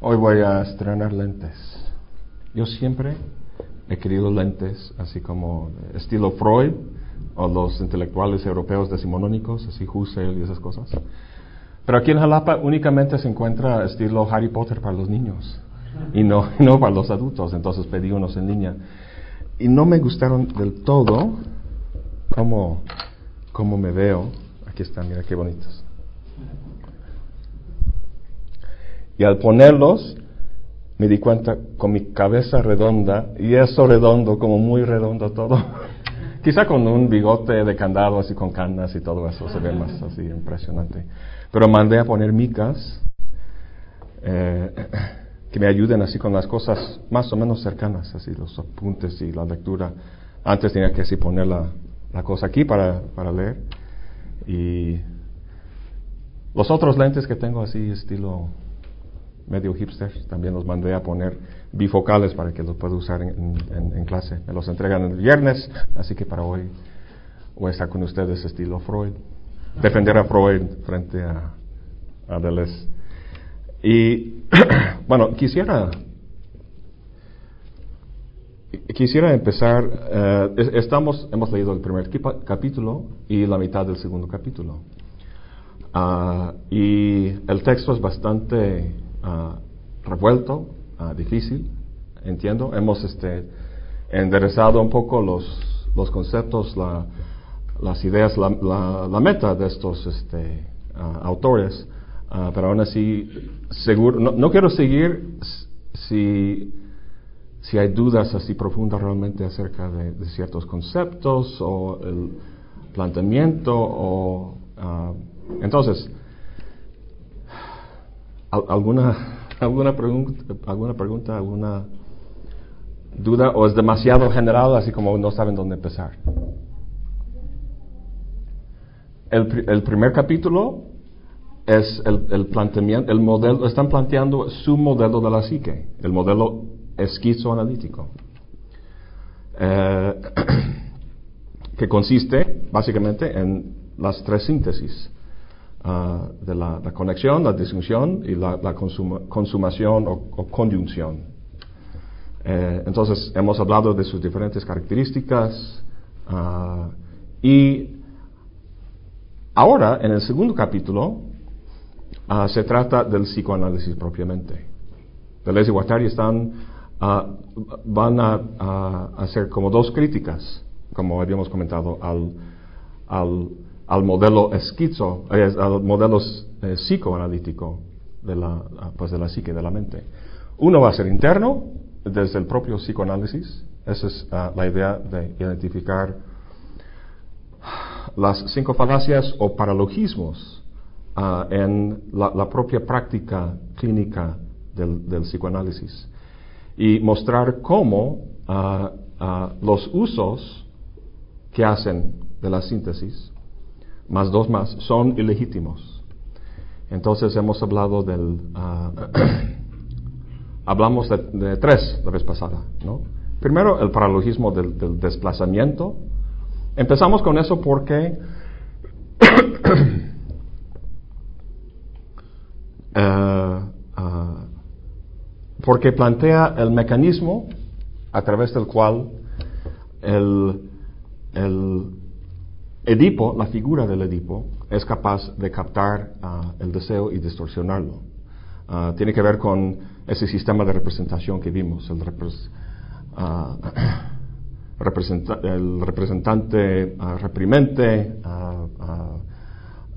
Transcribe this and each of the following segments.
Hoy voy a estrenar lentes. Yo siempre he querido lentes así como estilo Freud o los intelectuales europeos decimonónicos, así Husserl y esas cosas. Pero aquí en Jalapa únicamente se encuentra estilo Harry Potter para los niños y no, no para los adultos. Entonces pedí unos en línea y no me gustaron del todo cómo, cómo me veo. Aquí están, mira qué bonitos. Y al ponerlos, me di cuenta con mi cabeza redonda, y eso redondo, como muy redondo todo. Quizá con un bigote de candado, así con canas y todo eso, se ve más así impresionante. Pero mandé a poner micas eh, que me ayuden así con las cosas más o menos cercanas, así los apuntes y la lectura. Antes tenía que así poner la, la cosa aquí para, para leer. Y los otros lentes que tengo así, estilo medio hipster, también los mandé a poner bifocales para que los pueda usar en, clase. Me los entregan el viernes, así que para hoy voy a estar con ustedes estilo Freud. Defender a Freud frente a, a Deleuze. Y bueno, quisiera quisiera empezar. Eh, estamos, hemos leído el primer capítulo y la mitad del segundo capítulo. Ah, y el texto es bastante Ah, revuelto, ah, difícil, entiendo. Hemos este, enderezado un poco los, los conceptos, la, las ideas, la, la, meta de estos este, ah, autores, pero aún así, seguro, no, quiero seguir si, si hay dudas así profundas realmente acerca de, de ciertos conceptos o el planteamiento o... entonces, ¿Alguna, alguna, pregunta, ¿Alguna pregunta, alguna duda o es demasiado general así como no saben dónde empezar? El, el primer capítulo es el, el, planteamiento, el modelo, están planteando su modelo de la psique, el modelo esquizoanalítico, eh, que consiste básicamente en las tres síntesis. Ah, de la, conexión, la disjunción y la, consumación o, conjunción. Eh, entonces, hemos hablado de sus diferentes características ah, y ahora, en el segundo capítulo, ah, se trata del psicoanálisis propiamente. Deleuze y Guattari están, van a, hacer como dos críticas, como habíamos comentado, al, al al modelo esquizo, eh, al modelo eh, psicoanalítico de la, pues de la psique, de la mente. Uno va a ser interno, desde el propio psicoanálisis. Esa es ah, la idea de identificar las cinco falacias o paralogismos ah, en la, propia práctica clínica del, del, psicoanálisis y mostrar cómo los usos que hacen de la síntesis más dos más, son ilegítimos. Entonces hemos hablado del... Ah, hablamos de, tres la vez pasada, ¿no? Primero, el paralogismo del, desplazamiento. Empezamos con eso porque... Eh, ah, porque plantea el mecanismo a través del cual el, el Edipo, la figura del Edipo, es capaz de captar ah, el deseo y distorsionarlo. Ah, tiene que ver con ese sistema de representación que vimos, el, ah, el representante reprimente,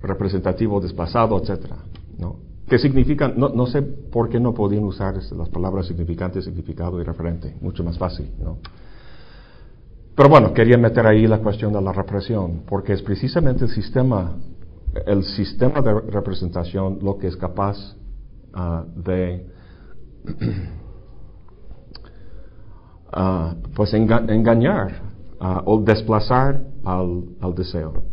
representativo desplazado, etc. no, no, sé por qué no podían usar las palabras significante, significado y referente, mucho más fácil. ¿no? Pero bueno, quería meter ahí la cuestión de la represión, porque es precisamente el sistema, el sistema de representación lo que es capaz ah, de uh, pues engañar ah, o desplazar al, al deseo.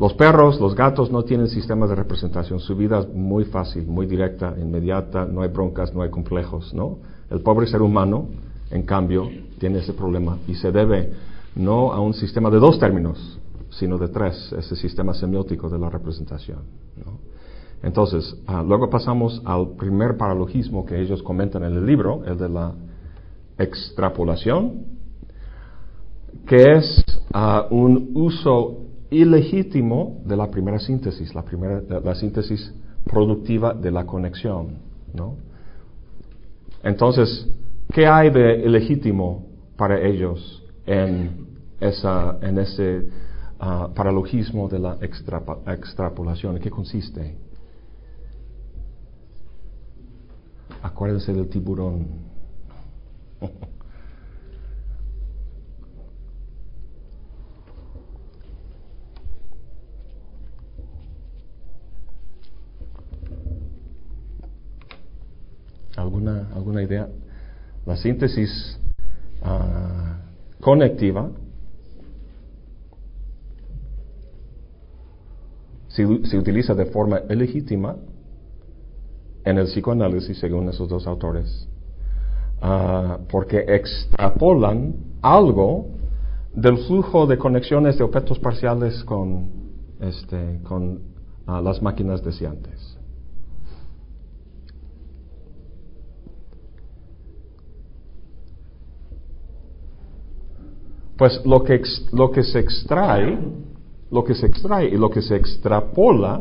Los perros, los gatos no tienen sistemas de representación. Su vida es muy fácil, muy directa, inmediata, no hay broncas, no hay complejos, ¿no? El pobre ser humano en cambio, tiene ese problema y se debe no a un sistema de dos términos, sino de tres, ese sistema semiótico de la representación. Entonces, ah, luego pasamos al primer paralogismo que ellos comentan en el libro, el de la extrapolación, que es ah, un uso ilegítimo de la primera síntesis, la, primera, la síntesis productiva de la conexión. Entonces, ¿qué hay de ilegítimo para ellos en, esa, ese uh, paralogismo de la extrapolación? ¿En qué consiste? Acuérdense del tiburón. ¿Alguna, ¿Alguna idea? La síntesis uh, conectiva se, se, utiliza de forma ilegítima en el psicoanálisis, según esos dos autores, uh, porque extrapolan algo del flujo de conexiones de objetos parciales con, este, con uh, las máquinas deseantes. Pues lo que, lo que se extrae, lo que se extrae y lo que se extrapola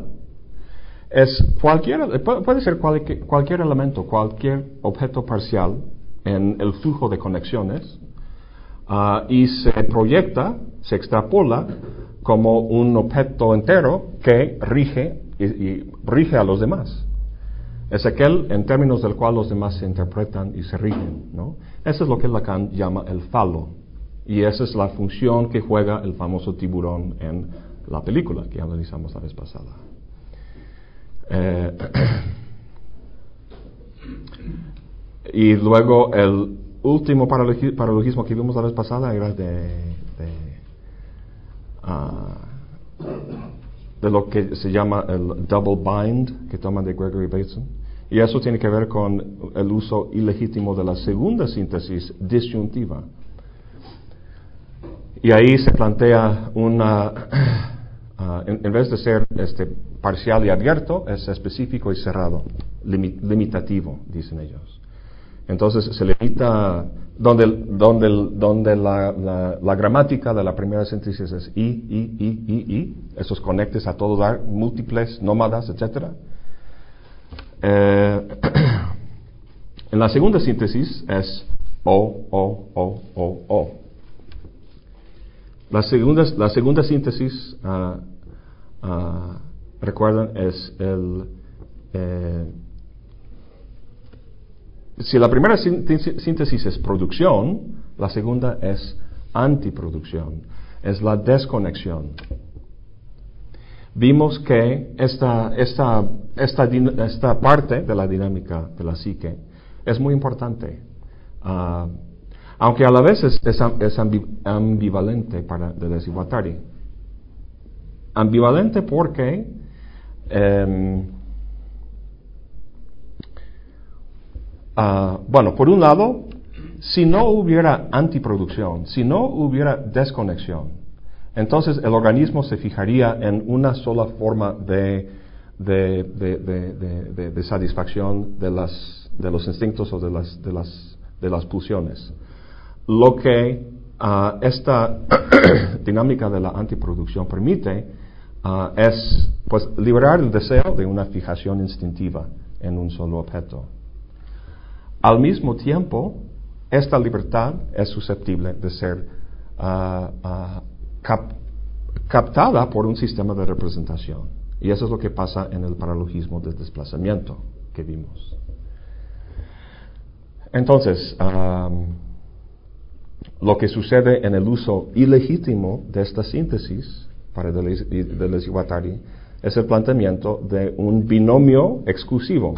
es cualquier, puede ser cualquier, elemento, cualquier objeto parcial en el flujo de conexiones uh, y se proyecta, se extrapola como un objeto entero que rige y, rige a los demás. Es aquel en términos del cual los demás se interpretan y se rigen. Eso es lo que Lacan llama el falo. Y esa es la función que juega el famoso tiburón en la película que analizamos la vez pasada. Eh, y luego el último paralogismo que vimos la vez pasada era de, de, lo que se llama el double bind que toman de Gregory Bateson. Y eso tiene que ver con el uso ilegítimo de la segunda síntesis disyuntiva y ahí se plantea una, uh, en, vez de ser este, parcial y abierto, es específico y cerrado, limitativo, dicen ellos. Entonces se limita, donde, donde, donde la, la, gramática de la primera síntesis es i, i, i, i, i, esos conectes a todos dar, múltiples, nómadas, etc. Eh, en la segunda síntesis es o, o, o, o, o. La segunda, la segunda síntesis, uh, recuerdan, es el... Eh, si la primera síntesis es producción, la segunda es antiproducción, es la desconexión. Vimos que esta, esta, esta, esta parte de la dinámica de la psique es muy importante. Uh, aunque a la vez es, ambivalente para Deleuze y Ambivalente porque em, ah, bueno, por un lado, si no hubiera antiproducción, si no hubiera desconexión, entonces el organismo se fijaría en una sola forma de, de, satisfacción de, de los instintos o de las, de las, de las pulsiones lo que ah, esta dinámica de la antiproducción permite ah, es pues, liberar el deseo de una fijación instintiva en un solo objeto. Al mismo tiempo, esta libertad es susceptible de ser ah, captada por un sistema de representación. Y eso es lo que pasa en el paralogismo del desplazamiento que vimos. Entonces, lo que sucede en el uso ilegítimo de esta síntesis para Deleuze y Guattari es el planteamiento de un binomio exclusivo,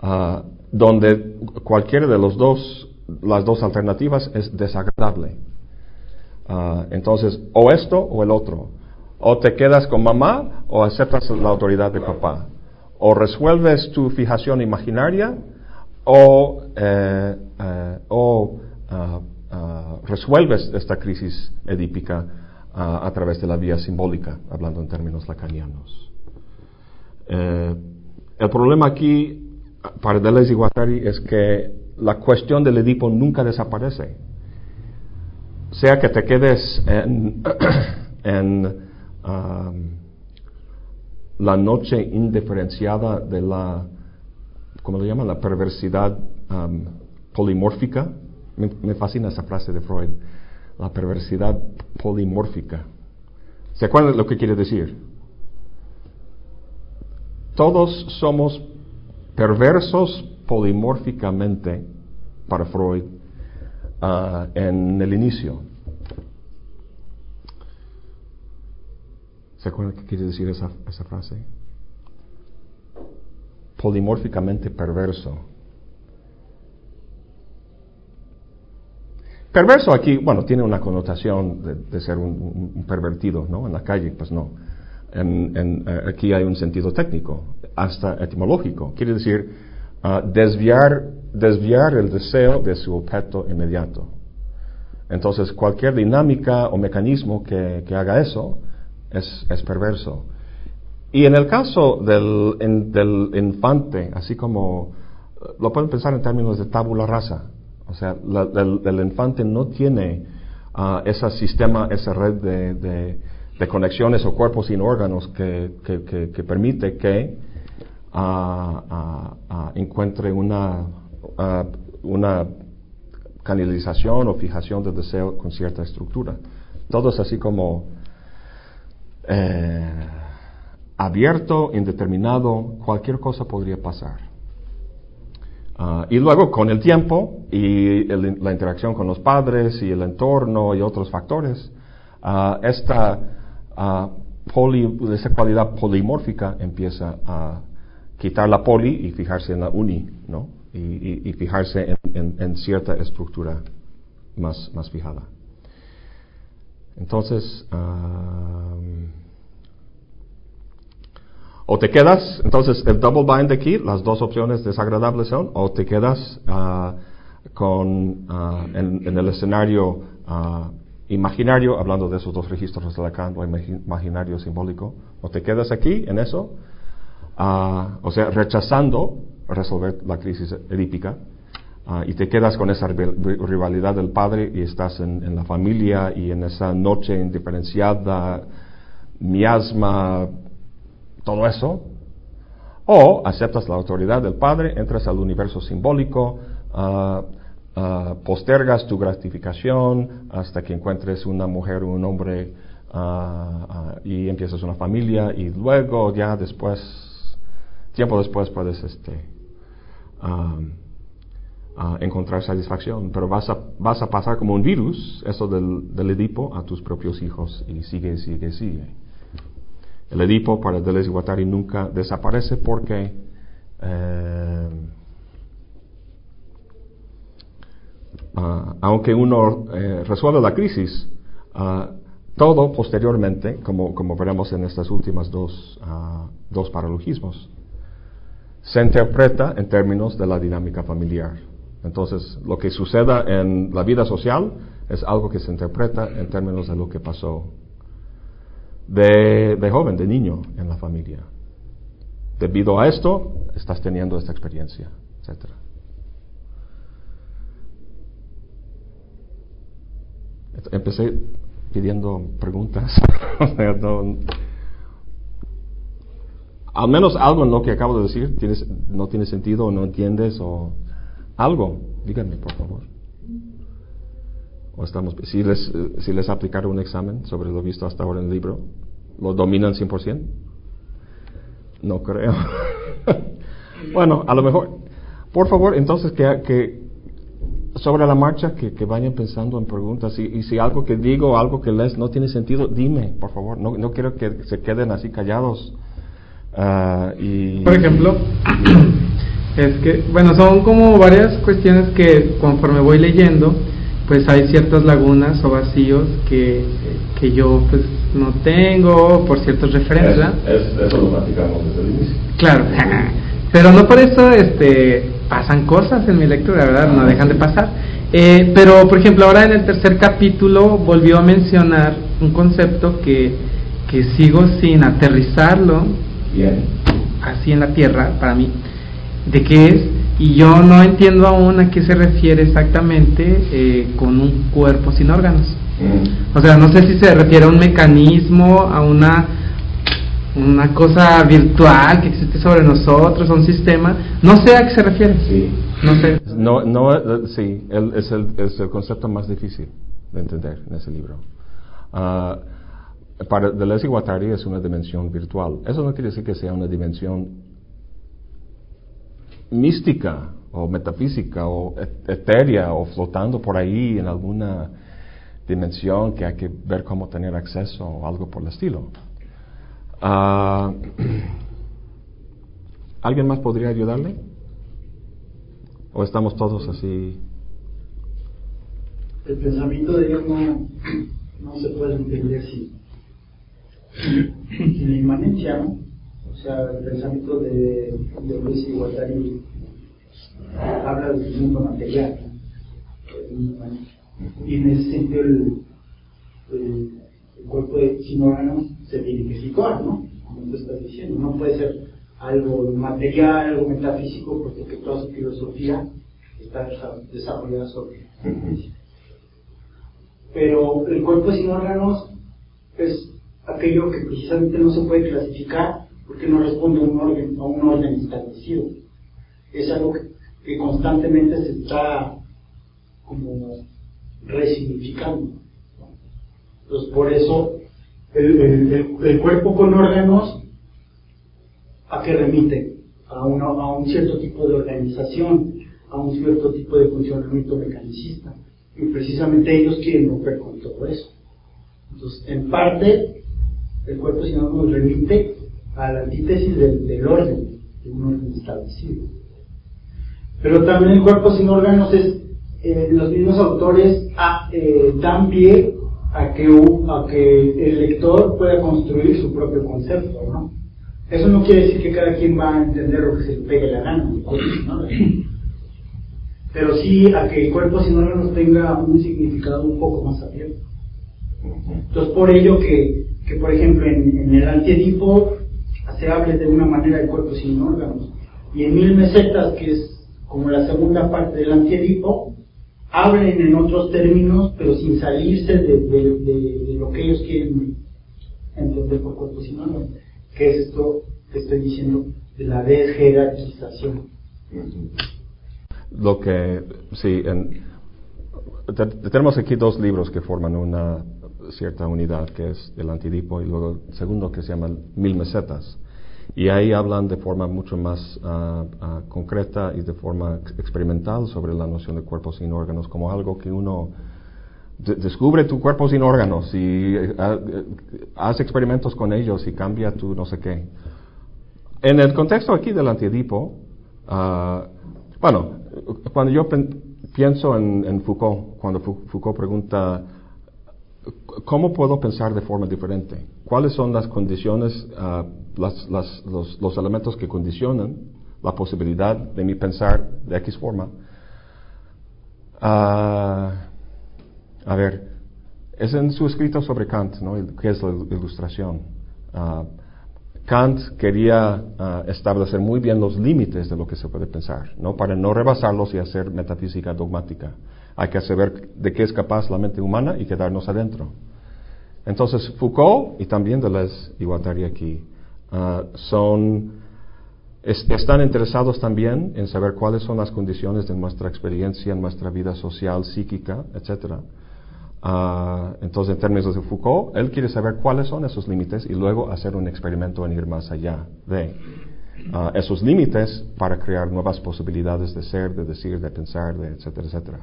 ah, donde cualquiera de los dos, las dos alternativas es desagradable. Ah, entonces, o esto o el otro. O te quedas con mamá o aceptas la autoridad de papá. O resuelves tu fijación imaginaria o, eh, eh, o ah, Ah, resuelves esta crisis edípica ah, a través de la vía simbólica, hablando en términos lacanianos. Eh, el problema aquí para Deleuze y Guattari es que la cuestión del Edipo nunca desaparece. Sea que te quedes en, la noche indiferenciada de la, ¿cómo le llaman? La perversidad polimórfica. Me, fascina esa frase de Freud. La perversidad polimórfica. ¿Se acuerdan de lo que quiere decir? Todos somos perversos polimórficamente para Freud uh, en el inicio. ¿Se acuerdan qué quiere decir esa, esa frase? Polimórficamente perverso. Perverso aquí, bueno, tiene una connotación de, ser un, pervertido, ¿no? En la calle, pues no. En, eh, aquí hay un sentido técnico, hasta etimológico. Quiere decir ah, desviar, desviar el deseo de su objeto inmediato. Entonces, cualquier dinámica o mecanismo que, que haga eso es, perverso. Y en el caso del, del infante, así como lo pueden pensar en términos de tabula rasa, o sea, el, infante no tiene uh, ese sistema, esa red de, de, conexiones o cuerpos sin órganos que, que, permite que uh, encuentre una, una canalización o fijación de deseo con cierta estructura. Todo es así como eh, abierto, indeterminado, cualquier cosa podría pasar. Ah, y luego, con el tiempo y la interacción con los padres y el entorno y otros factores, uh, esta uh, esa cualidad polimórfica empieza a quitar la poli y fijarse en la uni, ¿no? Y, fijarse en, cierta estructura más, más fijada. Entonces, o te quedas, entonces el double bind aquí, las dos opciones desagradables son, o te quedas ah, con, ah, en, el escenario ah, imaginario, hablando de esos dos registros de Lacan, o imaginario simbólico, o te quedas aquí en eso, o sea, rechazando resolver la crisis edípica, y te quedas con esa rivalidad del padre y estás en, en la familia y en esa noche indiferenciada, miasma, todo eso, o aceptas la autoridad del Padre, entras al universo simbólico, ah, ah, postergas tu gratificación hasta que encuentres una mujer o un hombre ah, y empiezas una familia y luego ya después, tiempo después puedes este, encontrar satisfacción, pero vas a, vas a pasar como un virus, eso del, del Edipo, a tus propios hijos y sigue, sigue, sigue. El Edipo para Deleuze y Guattari nunca desaparece porque eh, ah, aunque uno eh, resuelve la crisis, ah, todo posteriormente, como, como, veremos en estas últimas dos, uh, dos paralogismos, se interpreta en términos de la dinámica familiar. Entonces, lo que suceda en la vida social es algo que se interpreta en términos de lo que pasó de, joven, de niño en la familia. Debido a esto, estás teniendo esta experiencia, etc. Empecé pidiendo preguntas. al menos algo en lo que acabo de decir tienes, no tiene sentido o no entiendes o algo. Díganme, por favor. O estamos, si les, si les aplicaron un examen sobre lo visto hasta ahora en el libro, ¿lo dominan 100%? No creo. bueno, a lo mejor, por favor, entonces que, que sobre la marcha que, que, vayan pensando en preguntas y, y, si algo que digo, algo que les no tiene sentido, dime, por favor. No, no quiero que se queden así callados. Uh, y... Por ejemplo, es que, bueno, son como varias cuestiones que conforme voy leyendo, pues hay ciertas lagunas o vacíos que, que yo pues no tengo por ciertas referencias. eso lo platicamos desde el inicio. Claro, pero no por eso este, pasan cosas en mi lectura, ¿verdad? No dejan de pasar. Eh, pero, por ejemplo, ahora en el tercer capítulo volvió a mencionar un concepto que, que sigo sin aterrizarlo. Bien. así en la tierra, para mí, de qué es, y yo no entiendo aún a qué se refiere exactamente eh, con un cuerpo sin órganos. Mm. O sea, no sé si se refiere a un mecanismo, a una una cosa virtual que existe sobre nosotros, a un sistema. No sé a qué se refiere. Sí. No sé. No, no, eh, sí, es, el, es el concepto más difícil de entender en ese libro. Uh, para Deleuze y Guattari es una dimensión virtual. Eso no quiere decir que sea una dimensión mística o metafísica o etérea o flotando por ahí en alguna dimensión que hay que ver cómo tener acceso o algo por el estilo. Uh, ¿Alguien más podría ayudarle? ¿O estamos todos así? El pensamiento de Dios no, no se puede entender sin, sin la inmanencia, ¿no? O sea, el pensamiento de, de Luis y Guattari habla del mundo material, Y en ese sentido el, el, cuerpo de, sin órganos se tiene que situar, ¿no? Como tú estás diciendo, no puede ser algo material, algo metafísico, porque toda su filosofía está desarrollada sobre Pero el cuerpo sin órganos es aquello que precisamente no se puede clasificar porque no responde a un orden, a un orden establecido. Es algo que, constantemente se está como resignificando. Entonces por eso el cuerpo con órganos ¿A qué remite? A, a un cierto tipo de organización, a un cierto tipo de funcionamiento mecanicista. Y precisamente ellos quieren romper con todo eso. Entonces, en parte, el cuerpo si no nos remite a la antítesis del, orden, de un orden establecido. Pero también el cuerpo sin órganos es, eh, los mismos autores ah, eh, dan pie a que, a que el lector pueda construir su propio concepto, ¿no? Eso no quiere decir que cada quien va a entender lo que se le pegue la gana, pero sí a que el cuerpo sin órganos tenga un significado un poco más abierto. Entonces, por ello que, que por ejemplo, en, el antiedipo se hable de una manera del cuerpo sin órganos, y en Mil Mesetas, que es como la segunda parte del antiedipo, hablen en otros términos, pero sin salirse de, de lo que ellos quieren entender por cuerpo sin órganos que es esto que estoy diciendo de la desjerarquización. Lo que, sí, tenemos aquí dos libros que forman una cierta unidad, que es el antidipo, y luego el segundo que se llama Mil Mesetas. Y ahí hablan de forma mucho más ah, ah, concreta y de forma experimental sobre la noción de cuerpo sin órganos como algo que uno descubre tu cuerpo sin órganos y eh, eh, haz experimentos con ellos y cambia tu no sé qué. En el contexto aquí del antiedipo, ah, bueno, cuando yo pienso en, Foucault, cuando Foucault pregunta, ¿cómo puedo pensar de forma diferente? ¿Cuáles son las condiciones, ah, los, elementos que condicionan la posibilidad de mi pensar de X forma? Uh, a ver, es en su escrito sobre Kant, ¿no? que es la ilustración. Ah, Kant quería ah, establecer muy bien los límites de lo que se puede pensar, ¿no? para no rebasarlos y hacer metafísica dogmática. Hay que saber de qué es capaz la mente humana y quedarnos adentro. Entonces, Foucault y también Deleuze y Guattari aquí ah, son, están interesados también en saber cuáles son las condiciones de nuestra experiencia, nuestra vida social, psíquica, etcétera Ah, entonces, en términos de Foucault, él quiere saber cuáles son esos límites y luego hacer un experimento en ir más allá de ah, esos límites para crear nuevas posibilidades de ser, de decir, de pensar, de etcétera, etcétera.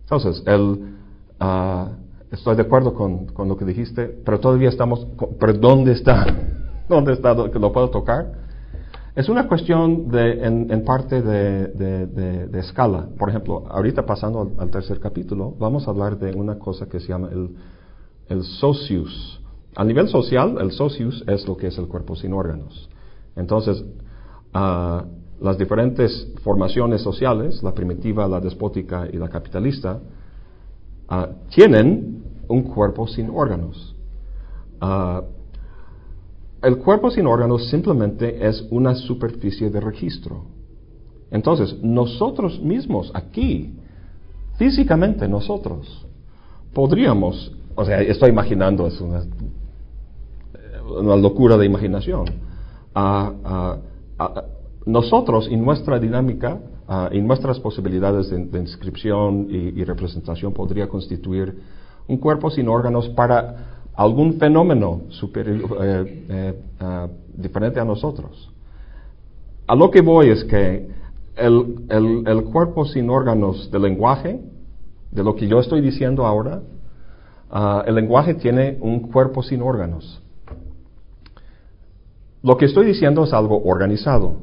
Entonces, él, uh, estoy de acuerdo con, con, lo que dijiste, pero todavía estamos, pero ¿dónde está? ¿Dónde está? ¿Que lo puedo tocar? Es una cuestión de, en, parte de, escala. Por ejemplo, ahorita pasando al, tercer capítulo, vamos a hablar de una cosa que se llama el, socius. A nivel social, el socius es lo que es el cuerpo sin órganos. Entonces, ah, las diferentes formaciones sociales, la primitiva, la despótica y la capitalista, ah, tienen un cuerpo sin órganos. Ah, el cuerpo sin órganos simplemente es una superficie de registro. Entonces, nosotros mismos aquí, físicamente nosotros, podríamos, o sea, estoy imaginando, es una, una locura de imaginación, nosotros y nuestra dinámica y nuestras posibilidades de, inscripción y, representación podría constituir un cuerpo sin órganos para algún fenómeno superior, eh, eh, diferente a nosotros. A lo que voy es que el, el, cuerpo sin órganos del lenguaje, de lo que yo estoy diciendo ahora, ah, el lenguaje tiene un cuerpo sin órganos. Lo que estoy diciendo es algo organizado.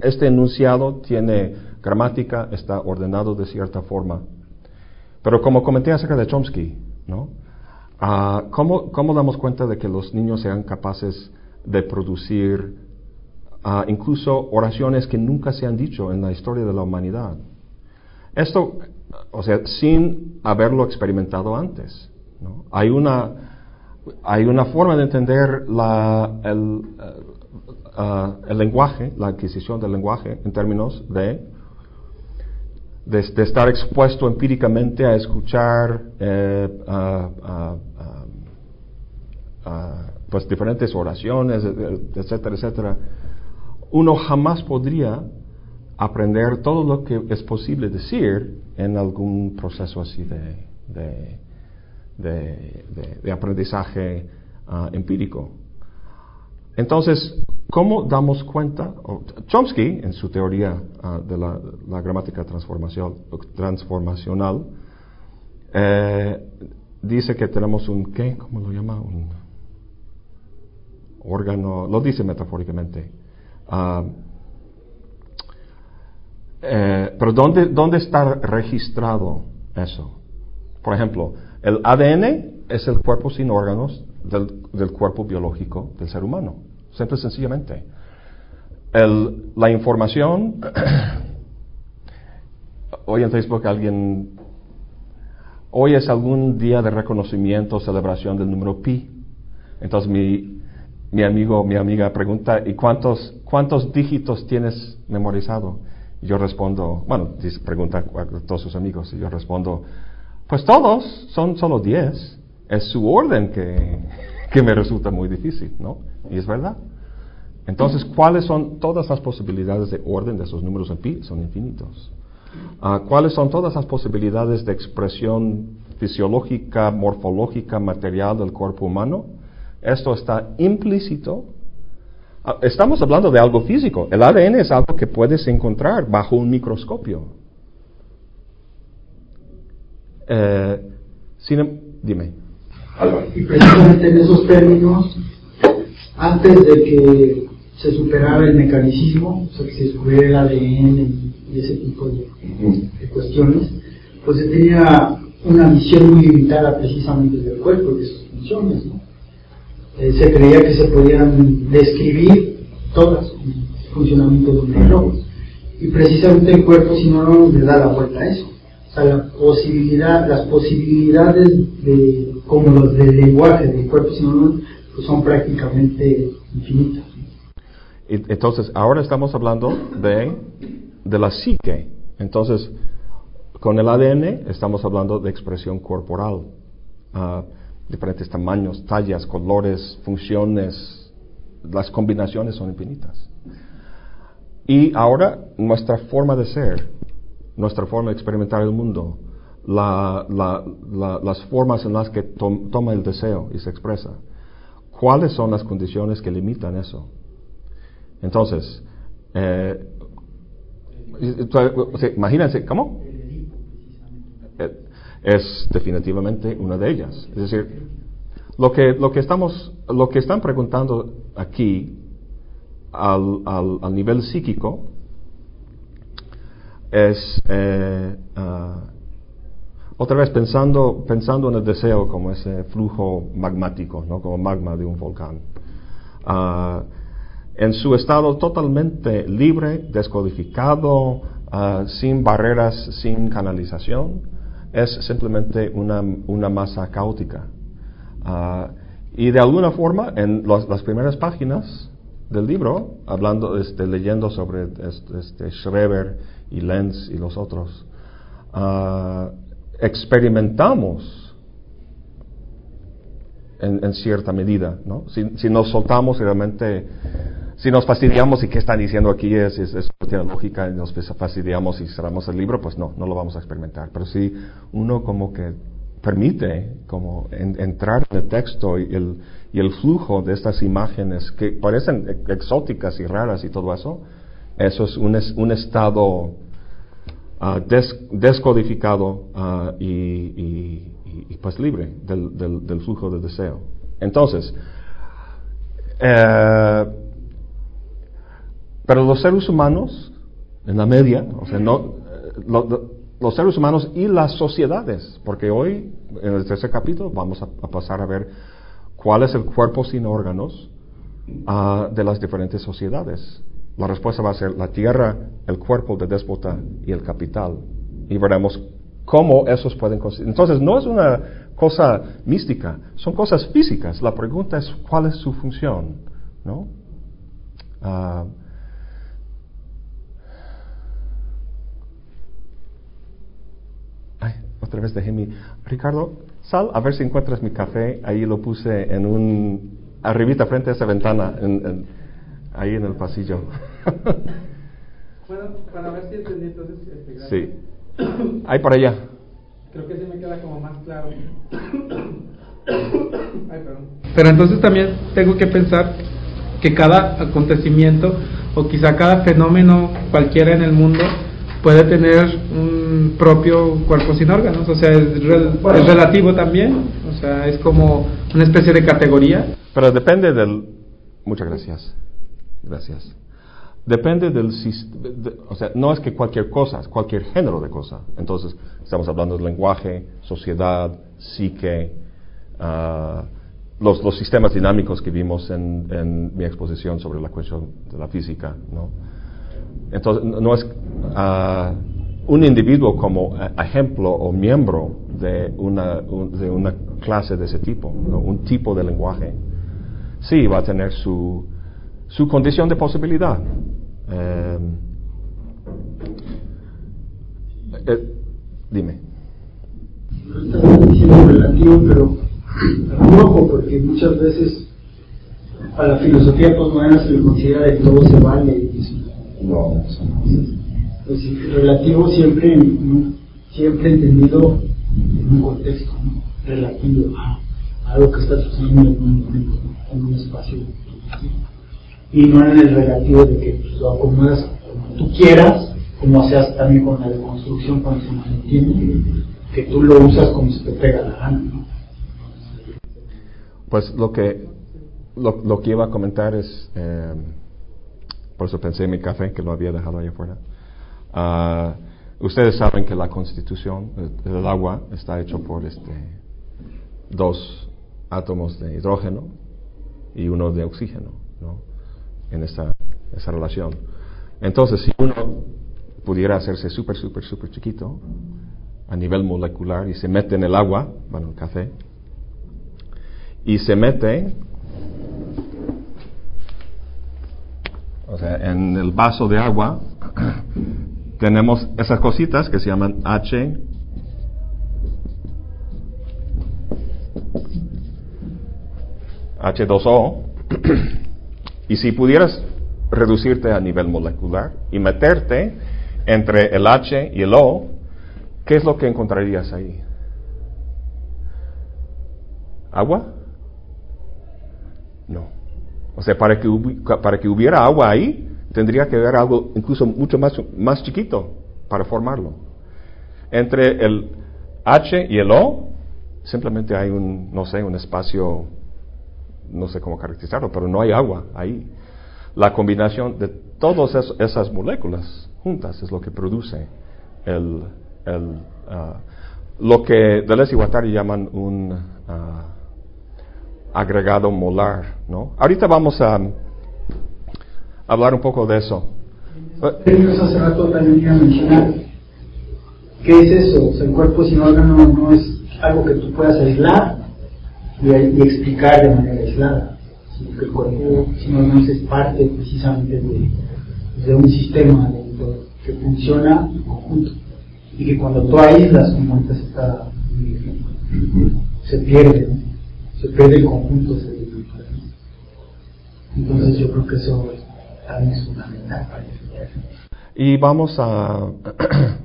Este enunciado tiene gramática, está ordenado de cierta forma. Pero como comenté acerca de Chomsky, Ah, ¿cómo, ¿cómo, damos cuenta de que los niños sean capaces de producir uh, incluso oraciones que nunca se han dicho en la historia de la humanidad? Esto, o sea, sin haberlo experimentado antes. Hay, una, hay una forma de entender el, uh, el lenguaje, la adquisición del lenguaje en términos de de, estar expuesto empíricamente a escuchar eh, pues diferentes oraciones, etcétera, etcétera, uno jamás podría aprender todo lo que es posible decir en algún proceso así de, de, aprendizaje ah, empírico. Entonces, ¿cómo damos cuenta? Chomsky, en su teoría ah, de la, gramática transformacional, eh, dice que tenemos un, ¿qué? ¿Cómo lo llama? Un órgano, lo dice metafóricamente. Ah, eh, pero ¿dónde, ¿dónde está registrado eso? Por ejemplo, el ADN es el cuerpo sin órganos del, del cuerpo biológico del ser humano. Simple sencillamente. El, la información, hoy en Facebook alguien, hoy es algún día de reconocimiento, celebración del número pi. Entonces mi, mi amigo, mi amiga pregunta, ¿y cuántos, cuántos dígitos tienes memorizado? Yo respondo, bueno, pregunta a todos sus amigos, y yo respondo, pues todos, son solo diez. Es su orden que, que me resulta muy difícil, ¿no? Y es verdad. Entonces, ¿cuáles son todas las posibilidades de orden de esos números en pi? Son infinitos. Ah, ¿Cuáles son todas las posibilidades de expresión fisiológica, morfológica, material del cuerpo humano? Esto está implícito. Ah, estamos hablando de algo físico. El ADN es algo que puedes encontrar bajo un microscopio. Eh, em, dime. Y precisamente en esos términos, antes de que se superara el mecanicismo, o sea, que se descubriera el ADN y, ese tipo de, cuestiones, pues se tenía una visión muy limitada precisamente del cuerpo y de sus funciones. ¿no? Eh, se creía que se podían describir todas el funcionamiento de un reloj. Y precisamente el cuerpo, si no, le da la vuelta a eso. O sea, la posibilidad, las posibilidades de, como los del lenguaje del cuerpo, si no, pues son prácticamente infinitas. Entonces, ahora estamos hablando de, de la psique. Entonces, con el ADN estamos hablando de expresión corporal, uh, diferentes tamaños, tallas, colores, funciones, las combinaciones son infinitas. Y ahora nuestra forma de ser, nuestra forma de experimentar el mundo, las formas en las que toma el deseo y se expresa, ¿cuáles son las condiciones que limitan eso? Entonces, eh, imagínense, ¿cómo? Eh, es definitivamente una de ellas. Es decir, lo que, lo que, estamos, lo que están preguntando aquí al, al, nivel psíquico es, eh, ah, otra vez pensando, pensando en el deseo como ese flujo magmático, ¿no? como magma de un volcán. Uh, en su estado totalmente libre, descodificado, ah, sin barreras, sin canalización, es simplemente una, masa caótica. Y de alguna forma, en las primeras páginas del libro, hablando, este, leyendo sobre este, Schreber y Lenz y los otros, ah, experimentamos en, cierta medida, ¿no? Si, nos soltamos realmente, si nos fastidiamos y qué están diciendo aquí es, es, es tiene lógica y nos fastidiamos y cerramos el libro, pues no, no lo vamos a experimentar. Pero si uno como que permite como entrar en el texto y el, y el flujo de estas imágenes que parecen exóticas y raras y todo eso, eso es un, un estado ah, descodificado ah, y, pues libre del, del, flujo de deseo. Entonces, eh, pero los seres humanos, en la media, o sea, no, eh, los seres humanos y las sociedades, porque hoy, en el tercer capítulo, vamos a, pasar a ver cuál es el cuerpo sin órganos ah, de las diferentes sociedades. La respuesta va a ser la tierra, el cuerpo de déspota y el capital. Y veremos cómo esos pueden... Entonces, no es una cosa mística, son cosas físicas. La pregunta es cuál es su función, ¿no? Ah, otra vez dejé mi... Ricardo, sal a ver si encuentras mi café. Ahí lo puse en un... arribita frente a esa ventana, en, ahí en el pasillo. bueno, para ver si entendí entonces... Este, sí. Ahí para allá. Creo que sí me queda como más claro. Ay, perdón. Pero entonces también tengo que pensar que cada acontecimiento o quizá cada fenómeno cualquiera en el mundo puede tener un propio cuerpo sin órganos, o sea, es, relativo también, o sea, es como una especie de categoría. Pero depende del... Muchas gracias. Gracias. Depende del o sea, no es que cualquier cosa, es cualquier género de cosa. Entonces, estamos hablando de lenguaje, sociedad, psique, ah, los, los, sistemas dinámicos que vimos en, en mi exposición sobre la cuestión de la física, ¿no? Entonces, no es uh, un individuo como uh, ejemplo o miembro de una, de una clase de ese tipo, un tipo de lenguaje. Sí, va a tener su, su condición de posibilidad. Um, eh, dime. Estás diciendo relativo, pero rojo, porque muchas veces a la filosofía postmoderna se le considera que todo se vale y no, pues, relativo siempre, siempre entendido en un contexto, relativo a algo que está sucediendo en un momento, en un espacio. Y no en el relativo de que lo acomodas como tú quieras, como haces también con la deconstrucción cuando se malentiende, que tú lo usas como se te pega la gana. Pues lo que, lo, lo que iba a comentar es... Eh, por eso pensé en mi café, que lo había dejado ahí afuera. Ah, ustedes saben que la constitución del agua está hecho por este, dos átomos de hidrógeno y uno de oxígeno, ¿no? En esa, esa relación. Entonces, si uno pudiera hacerse súper, súper, súper chiquito a nivel molecular y se mete en el agua, bueno, el café, y se mete o sea, en el vaso de agua tenemos esas cositas que se llaman H, H2O, y si pudieras reducirte a nivel molecular y meterte entre el H y el O, ¿qué es lo que encontrarías ahí? ¿Agua? No. O sea, para que, para que hubiera agua ahí, tendría que haber algo incluso mucho más, más chiquito para formarlo. Entre el H y el O, simplemente hay un, no sé, un espacio, no sé cómo caracterizarlo, pero no hay agua ahí. La combinación de todas esas moléculas juntas es lo que produce el, el ah, lo que Deleuze y Guattari llaman un uh, agregado molar, ¿no? Ahorita vamos a hablar un poco de eso. hace rato también iba a mencionar, ¿qué es eso? El cuerpo sin órgano no es algo que tú puedas aislar, y, explicar de manera aislada, sino que el cuerpo no es parte precisamente de, un sistema que funciona en conjunto y que cuando tú aíslas un está, se pierde, se pierde el conjunto. Entonces yo creo que eso también es fundamental para Y vamos a,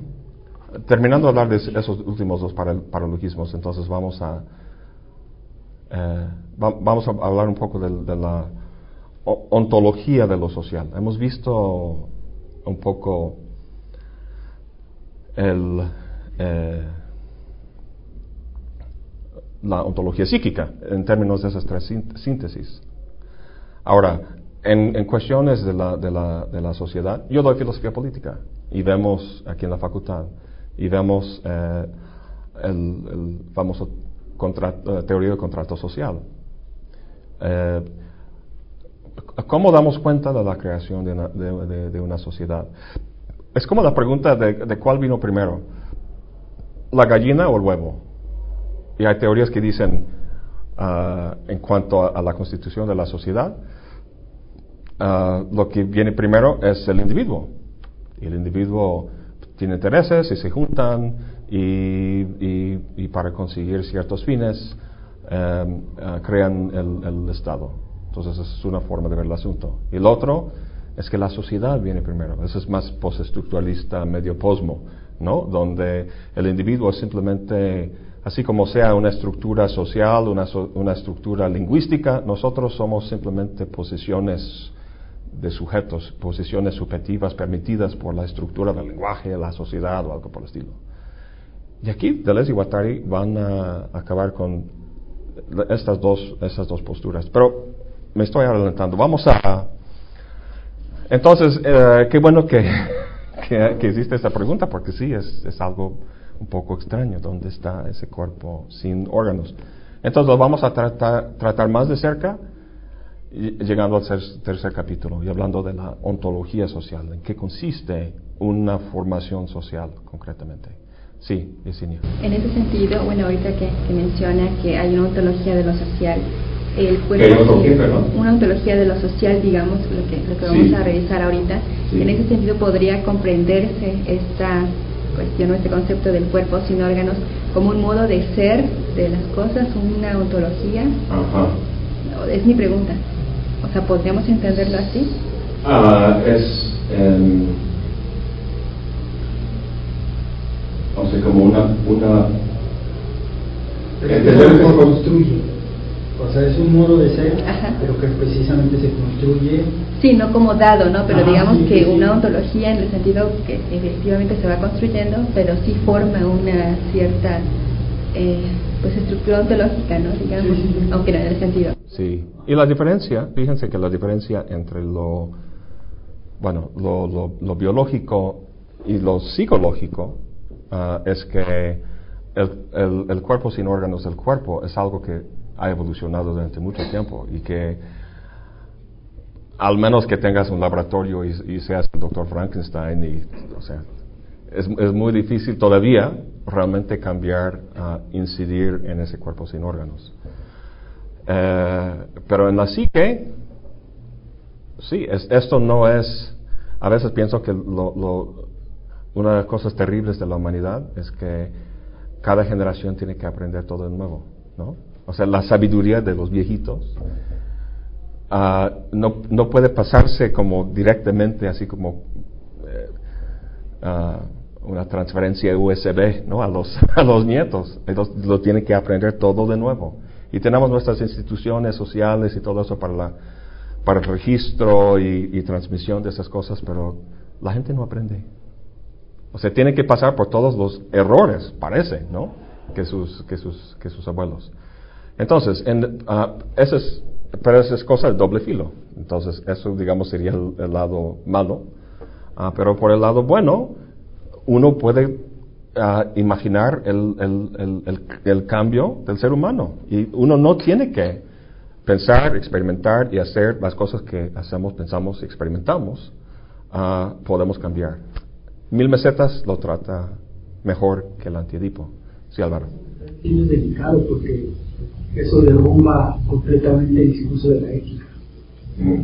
terminando de hablar de esos últimos dos paralogismos, entonces vamos a, eh, vamos a hablar un poco de, la ontología de lo social. Hemos visto un poco el, eh, la ontología psíquica en términos de esas tres síntesis. Ahora, en, cuestiones de la, de, la, de la, sociedad, yo doy filosofía política y vemos aquí en la facultad y vemos eh, el, famoso eh, teoría del contrato social. Eh, ¿Cómo damos cuenta de la creación de una, de, una sociedad? Es como la pregunta de, cuál vino primero, la gallina o el huevo. Y hay teorías que dicen, ah, en cuanto a, la constitución de la sociedad, ah, lo que viene primero es el individuo. Y el individuo tiene intereses y se juntan y, para conseguir ciertos fines em, ah, crean el, Estado. Entonces es una forma de ver el asunto. Y el otro es que la sociedad viene primero. Eso es más postestructuralista, medio posmo, ¿no? Donde el individuo es simplemente así como sea una estructura social, una, una estructura lingüística, nosotros somos simplemente posiciones de sujetos, posiciones subjetivas permitidas por la estructura del lenguaje, la sociedad o algo por el estilo. Y aquí Deleuze y Guattari van a acabar con estas dos, estas dos posturas. Pero me estoy adelantando. Vamos a... Entonces, eh, qué bueno que, que, que, existe esta pregunta, porque sí, es, es algo un poco extraño, ¿dónde está ese cuerpo sin órganos? Entonces lo vamos a tratar, tratar más de cerca, llegando al tercer, capítulo y hablando de la ontología social, en qué consiste una formación social concretamente. Sí, Yesenia. En ese sentido, bueno, ahorita que, menciona que hay una ontología de lo social, el cuerpo, una ontología de lo social, digamos, lo que, lo que vamos a revisar ahorita, en ese sentido podría comprenderse esta cuestiono este concepto del cuerpo sin órganos como un modo de ser de las cosas, una ontología. Es mi pregunta. O sea, ¿podríamos entenderlo así? Ah, es eh, o sea, como una... una se construye. O sea, es un modo de ser, pero que precisamente se construye. Sí, no como dado, ¿no? Pero digamos que una ontología en el sentido que efectivamente se va construyendo, pero sí forma una cierta eh, pues estructura ontológica, ¿no? Digamos, aunque no en el sentido. Sí, y la diferencia, fíjense que la diferencia entre lo, bueno, lo, lo, biológico y lo psicológico ah, es que el, el, el cuerpo sin órganos del cuerpo es algo que ha evolucionado durante mucho tiempo y que al menos que tengas un laboratorio y, seas el doctor Frankenstein y o sea es, es muy difícil todavía realmente cambiar incidir en ese cuerpo sin órganos eh, pero en la psique sí es, esto no es a veces pienso que lo, una de las cosas terribles de la humanidad es que cada generación tiene que aprender todo de nuevo ¿no? O sea, la sabiduría de los viejitos, ah, no, no, puede pasarse como directamente, así como eh, ah, una transferencia USB ¿no? a, los, a los nietos. Ellos lo tienen que aprender todo de nuevo. Y tenemos nuestras instituciones sociales y todo eso para, la, para el registro y, y transmisión de esas cosas, pero la gente no aprende. O sea, tiene que pasar por todos los errores, parece, ¿no? Que sus, que sus, que sus abuelos. Entonces, en, ah, es, pero eso es cosa de doble filo. Entonces, eso, digamos, sería el, lado malo. Ah, pero por el lado bueno, uno puede ah, imaginar el, cambio del ser humano. Y uno no tiene que pensar, experimentar y hacer las cosas que hacemos, pensamos y experimentamos. podemos cambiar. Mil mesetas lo trata mejor que el antiedipo. Sí, Álvaro. Es delicado porque eso derrumba completamente el discurso de la ética. Mm.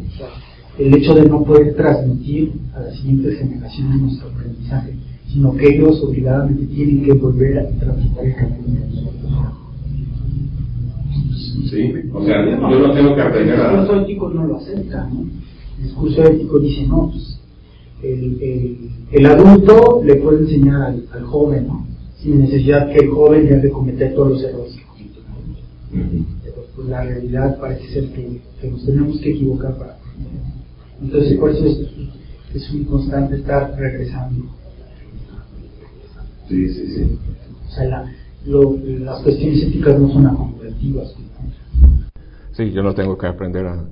el hecho de no poder transmitir a las siguientes generaciones nuestro aprendizaje, sino que ellos obligadamente tienen que volver a transitar el camino Sí, o sea, yo no tengo que aprender a... El discurso ético no lo acepta, ¿no? El discurso ético dice, no, pues, el, el, adulto le puede enseñar al, al, joven, ¿no? Sin necesidad que el joven debe cometer todos los errores que Pero pues la realidad parece ser que, que, nos tenemos que equivocar para Entonces, por eso es, es un constante estar regresando. Sí, sí, sí. O sea, la, lo, las cuestiones éticas no son acumulativas. Sí, yo no tengo que aprender a,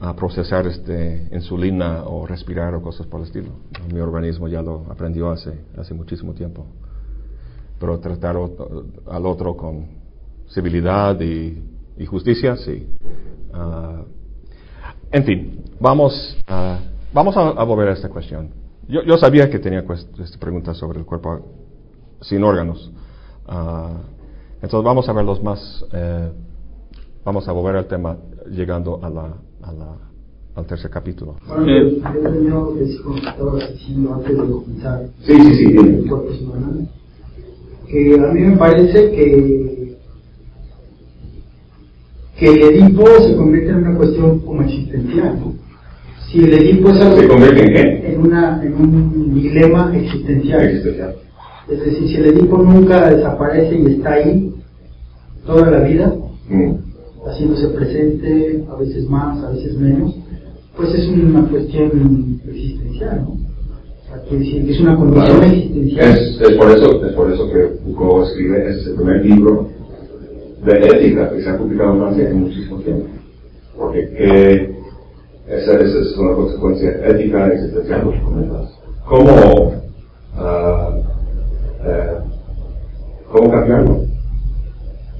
a procesar este insulina o respirar o cosas por el estilo. Mi organismo ya lo aprendió hace, hace muchísimo tiempo. Pero tratar al otro con civilidad y, justicia, sí. Ah, en fin, vamos, a vamos a, volver a esta cuestión. Yo, yo sabía que tenía esta pregunta sobre el cuerpo sin órganos. Uh, entonces vamos a ver los más, eh, vamos a volver al tema llegando a la, a la, al tercer capítulo. Bueno, eh, yo tengo que como estaba diciendo antes de comenzar sí, sí, sí, que a mí me parece que que el Edipo se convierte en una cuestión como existencial. Si el Edipo es algo ¿Se convierte en qué? En, una, en un dilema existencial. existencial. Es decir, si el Edipo nunca desaparece y está ahí toda la vida, mm. haciéndose presente, a veces más, a veces menos, pues es una cuestión existencial, ¿no? es una condición existencial. Es, es, por eso, es por eso que Foucault escribe, es el primer libro de ética que se ha publicado en Francia en muchísimo tiempo. Porque que esa, esa es una consecuencia ética existencial, ¿Cómo uh, ¿Cómo cambiarlo?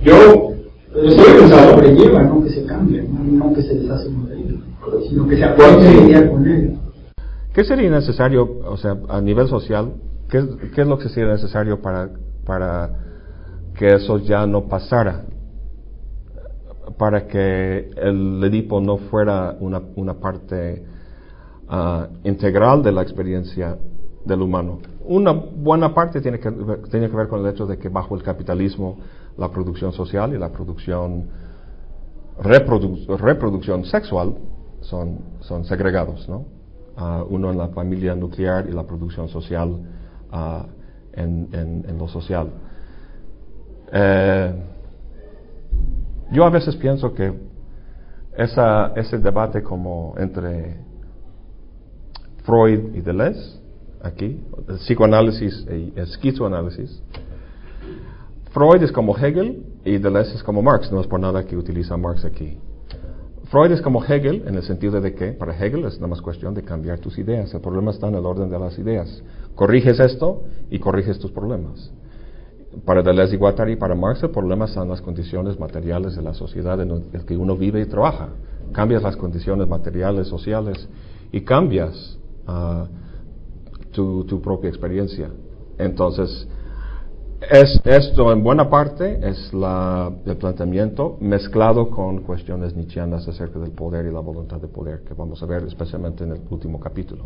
Yo estoy pensando. lleva, no que se cambie, no, que se deshace de él, sino que se aprende a lidiar con él. ¿Qué sería necesario, o sea, a nivel social, qué, qué es lo que sería necesario para, para que eso ya no pasara? Para que el Edipo no fuera una, una parte uh, integral de la experiencia del humano. Una buena parte tiene que, tiene que ver con el hecho de que bajo el capitalismo la producción social y la producción reproducción sexual son, son segregados, ¿no? Ah, uno en la familia nuclear y la producción social uh, en, en, lo social. Eh, yo a veces pienso que esa, ese debate como entre Freud y Deleuze aquí, psicoanálisis y esquizoanálisis. Freud es como Hegel y Deleuze es como Marx, no es por nada que utiliza Marx aquí. Freud es como Hegel en el sentido de que para Hegel es nada más cuestión de cambiar tus ideas. El problema está en el orden de las ideas. Corriges esto y corriges tus problemas. Para Deleuze y Guattari, para Marx, el problema están las condiciones materiales de la sociedad en la que uno vive y trabaja. Cambias las condiciones materiales, sociales y cambias uh, tu, tu propia experiencia. Entonces, es, esto en buena parte es la, el planteamiento mezclado con cuestiones nietzscheanas acerca del poder y la voluntad de poder, que vamos a ver especialmente en el último capítulo.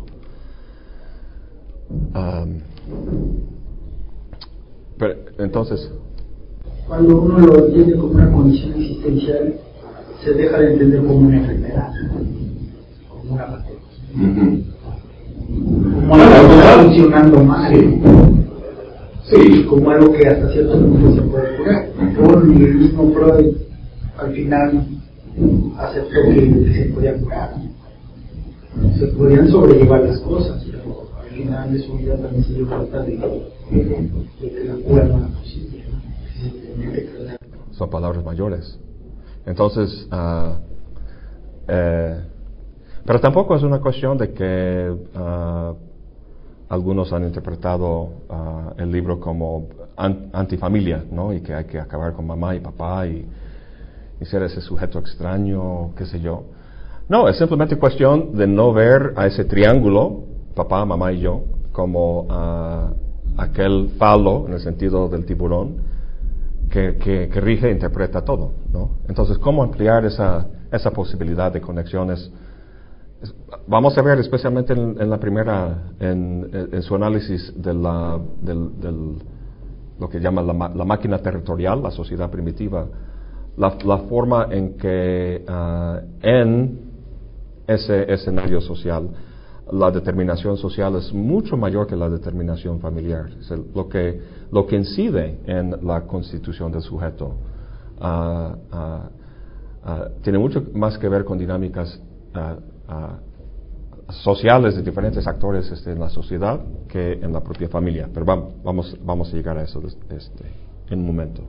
Pero, entonces. Cuando uno lo entiende como una condición existencial, se deja de entender como una enfermedad, como una patología como algo que está funcionando mal. Sí. Como algo que hasta cierto punto se puede curar. Por el mismo Freud al final aceptó que se podía curar. Se podían sobrellevar las cosas, pero al final de su vida también se dio cuenta de, Son palabras mayores. Entonces, uh, pero tampoco es una cuestión de que uh, algunos han interpretado uh, el libro como antifamilia, ¿no? Y que hay que acabar con mamá y papá y, ser ese sujeto extraño, qué sé yo. No, es simplemente cuestión de no ver a ese triángulo, papá, mamá y yo, como uh, aquel falo, en el sentido del tiburón, que, que, rige e interpreta todo. ¿no? Entonces, ¿cómo ampliar esa, esa posibilidad de conexiones? Vamos a ver especialmente en, la primera, en, su análisis de la, del, lo que llama la, máquina territorial, la sociedad primitiva, la, forma en que ah, en ese escenario social la determinación social es mucho mayor que la determinación familiar. lo, que, lo que incide en la constitución del sujeto ah, ah, ah, tiene mucho más que ver con dinámicas sociales de diferentes actores este, en la sociedad que en la propia familia. Pero vamos, vamos, vamos a llegar a eso este, en un momento.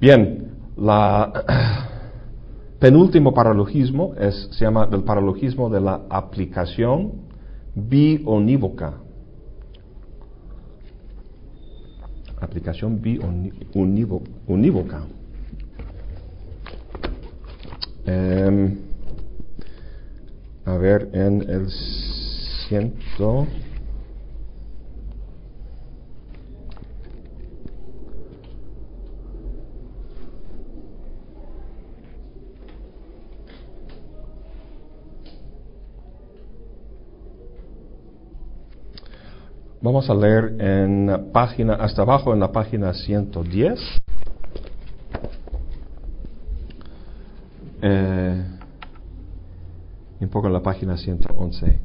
Bien, la. Penúltimo paralogismo es, se llama el paralogismo de la aplicación bionívoca. Aplicación bionívoca. Em, a ver, en el ciento. Vamos a leer en página, hasta abajo en la página 110. Eh, un poco en la página 111.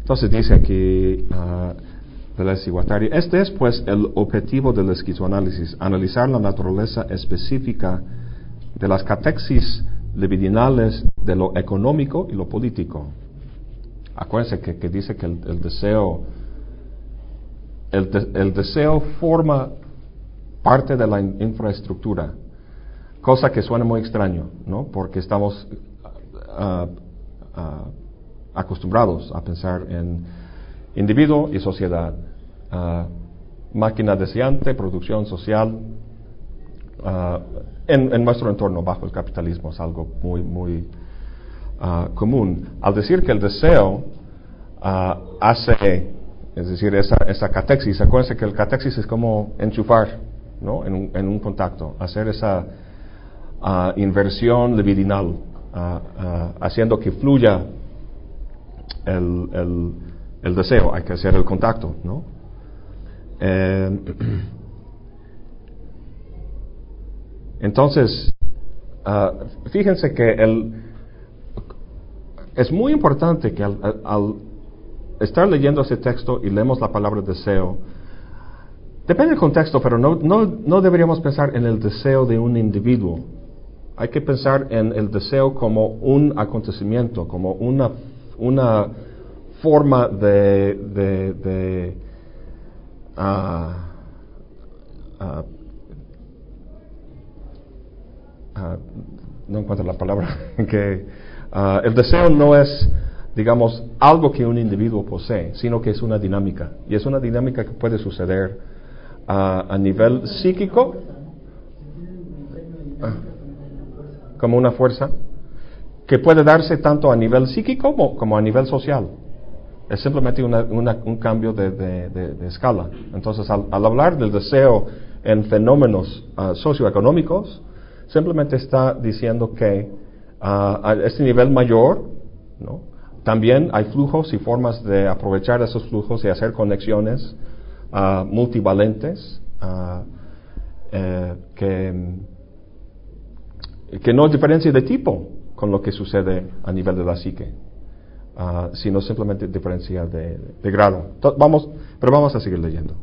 Entonces dice aquí uh, de la Este es pues el objetivo del esquizoanálisis, analizar la naturaleza específica de las catexis libidinales de lo económico y lo político. Acuérdense que, que dice que el deseo el, deseo forma parte de la infraestructura, cosa que suena muy extraño, ¿no? Porque estamos ah, ah, acostumbrados a pensar en individuo y sociedad, uh, máquina deseante, producción social, en, en, nuestro entorno bajo el capitalismo es algo muy, muy común. Al decir que el deseo hace es decir, esa, esa catexis, acuérdense que el catexis es como enchufar ¿no? en, un, en un contacto, hacer esa ah, inversión libidinal, ah, ah, haciendo que fluya el, el, el, deseo, hay que hacer el contacto. ¿no? Eh, entonces, fíjense que el, es muy importante que al, al estar leyendo ese texto y leemos la palabra deseo, depende del contexto, pero no, no, no deberíamos pensar en el deseo de un individuo. Hay que pensar en el deseo como un acontecimiento, como una, una forma de, de, ah, ah, ah, no encuentro la palabra, que el deseo no es digamos, algo que un individuo posee, sino que es una dinámica. Y es una dinámica que puede suceder a nivel psíquico, ah, como una fuerza, que puede darse tanto a nivel psíquico como, a nivel social. Es simplemente un cambio de, escala. Entonces, al, hablar del deseo en fenómenos ah, socioeconómicos, simplemente está diciendo que a este nivel mayor, ¿no? También hay flujos y formas de aprovechar esos flujos y hacer conexiones uh, multivalentes uh, eh, que, que, no diferencia de tipo con lo que sucede a nivel de la psique, uh, sino simplemente diferencia de, de grado. vamos, pero vamos a seguir leyendo.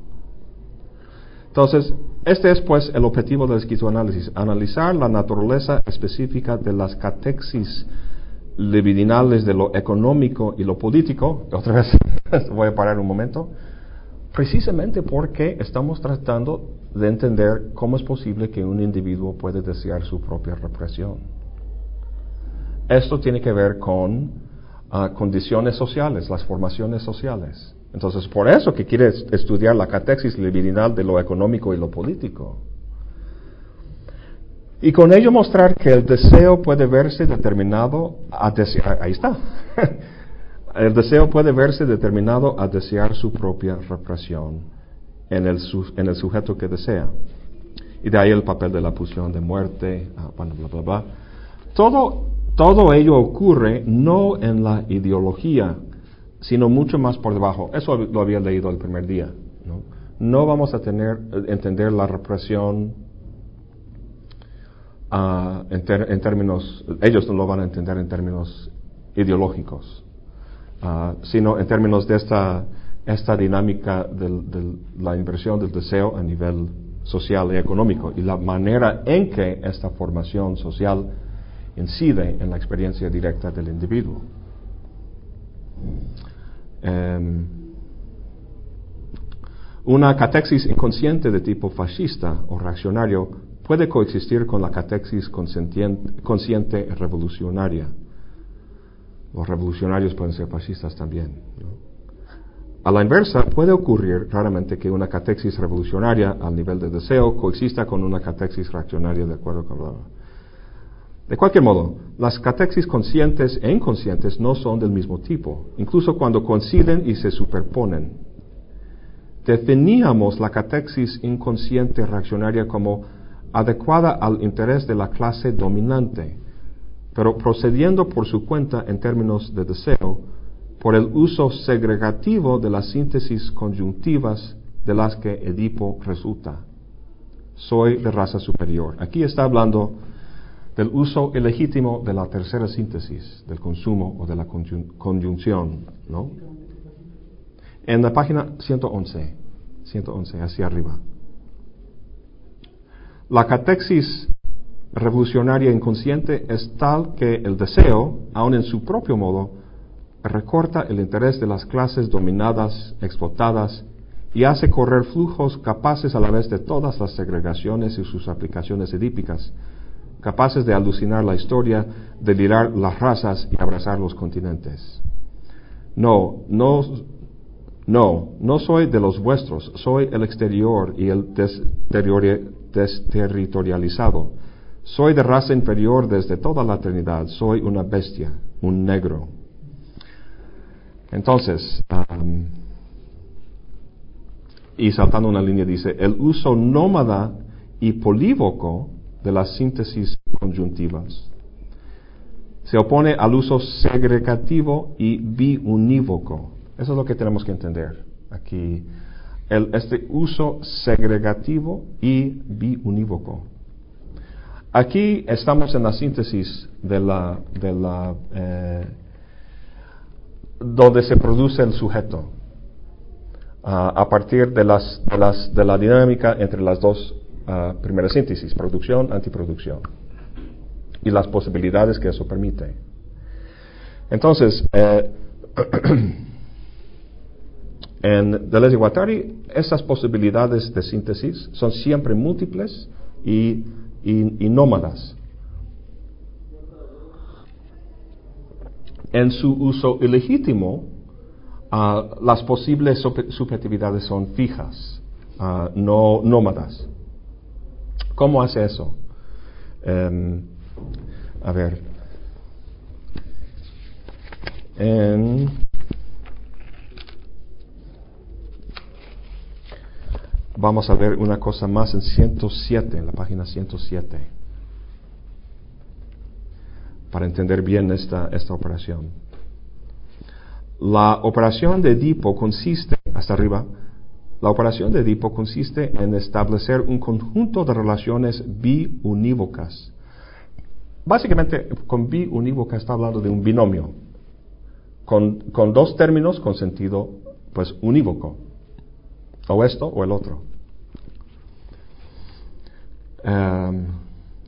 Entonces, este es pues el objetivo del esquizoanálisis, analizar la naturaleza específica de las catexis libidinales de lo económico y lo político, otra vez voy a parar un momento, precisamente porque estamos tratando de entender cómo es posible que un individuo puede desear su propia represión. Esto tiene que ver con ah, condiciones sociales, las formaciones sociales. Entonces, por eso que quiere estudiar la catexis libidinal de lo económico y lo político. Y con ello mostrar que el deseo puede verse determinado a desear, ahí está, el deseo puede verse determinado a desear su propia represión en el, en el sujeto que desea. Y de ahí el papel de la pulsión de muerte, ah, bueno, bla, bla, bla. Todo, todo ello ocurre no en la ideología, sino mucho más por debajo. Eso lo había leído el primer día. No, no vamos a tener, entender la represión uh, en, términos, ellos no lo van a entender en términos ideológicos, uh, sino en términos de esta, esta dinámica de la inversión del deseo a nivel social y económico y la manera en que esta formación social incide en la experiencia directa del individuo. Um, una catexis inconsciente de tipo fascista o reaccionario puede coexistir con la catexis consciente revolucionaria. Los revolucionarios pueden ser fascistas también. A la inversa, puede ocurrir claramente que una catexis revolucionaria al nivel de deseo coexista con una catexis reaccionaria de acuerdo con la... De cualquier modo, las catexis conscientes e inconscientes no son del mismo tipo, incluso cuando coinciden y se superponen. Definíamos la catexis inconsciente reaccionaria como adecuada al interés de la clase dominante, pero procediendo por su cuenta en términos de deseo, por el uso segregativo de las síntesis conjuntivas de las que Edipo resulta. Soy de raza superior. Aquí está hablando del uso ilegítimo de la tercera síntesis, del consumo o de la conjunción, ¿no? En la página 111, 111, hacia arriba. La catexis revolucionaria inconsciente es tal que el deseo, aun en su propio modo, recorta el interés de las clases dominadas, explotadas, y hace correr flujos capaces a la vez de todas las segregaciones y sus aplicaciones edípicas, capaces de alucinar la historia, delirar las razas y abrazar los continentes. No, no, no, no soy de los vuestros, soy el exterior y el desterritorializado. Soy de raza inferior desde toda la eternidad, soy una bestia, un negro. Entonces, y saltando una línea dice, el uso nómada y polívoco de las síntesis conjuntivas se opone al uso segregativo y biunívoco. Eso es lo que tenemos que entender aquí. Este uso segregativo y biunívoco. Aquí estamos en la síntesis de la, de la eh, donde se produce el sujeto, ah, a partir de, las, de, las, de, la dinámica entre las dos uh, primeras síntesis, producción, antiproducción, y las posibilidades que eso permite. Entonces, eh, en Deleuze y Guattari, esas posibilidades de síntesis son siempre múltiples y, nómadas. en su uso ilegítimo, uh, las posibles subjetividades son fijas, uh, no nómadas. ¿Cómo hace eso? Um, a ver. En, vamos a ver una cosa más en 107, en la página 107 para entender bien esta, esta operación. La operación de Edipo consiste, hasta arriba, la operación de Edipo consiste en establecer un conjunto de relaciones biunívocas. Básicamente, con biunívoca está hablando de un binomio, con, con dos términos con sentido pues unívoco, o esto o el otro. Um,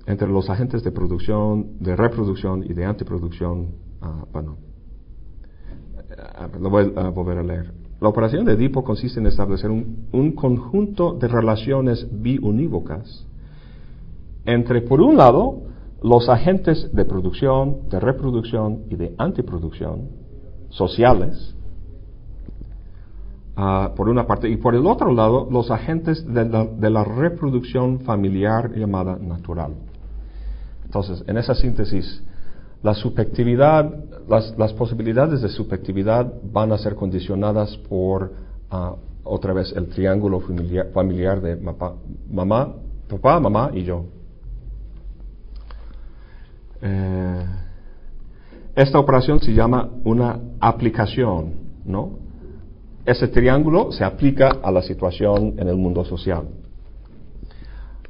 entre los agentes de producción, de reproducción y de antiproducción, uh, bueno, lo voy a volver a leer. La operación de Edipo consiste en establecer un conjunto de relaciones biunívocas entre, por un lado, los agentes de producción, de reproducción y de antiproducción sociales, uh, por una parte, y por el otro lado, los agentes de la, de la reproducción familiar llamada natural. Entonces, en esa síntesis, la subjetividad, las, posibilidades de subjetividad van a ser condicionadas por, ah, otra vez, el triángulo familiar, de mamá, papá, mamá y yo. Eh, esta operación se llama una aplicación, ¿no? Ese triángulo se aplica a la situación en el mundo social.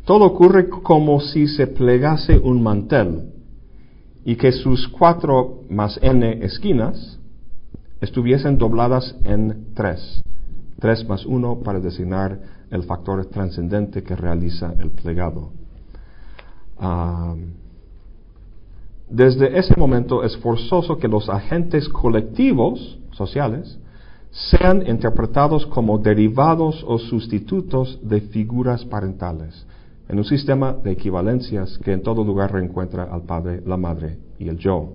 Todo ocurre como si se plegase un mantel y que sus cuatro más n esquinas estuviesen dobladas en tres. Tres más uno para designar el factor trascendente que realiza el plegado. Ah, desde ese momento es forzoso que los agentes colectivos sociales sean interpretados como derivados o sustitutos de figuras parentales, en un sistema de equivalencias que en todo lugar reencuentra al padre, la madre y el yo.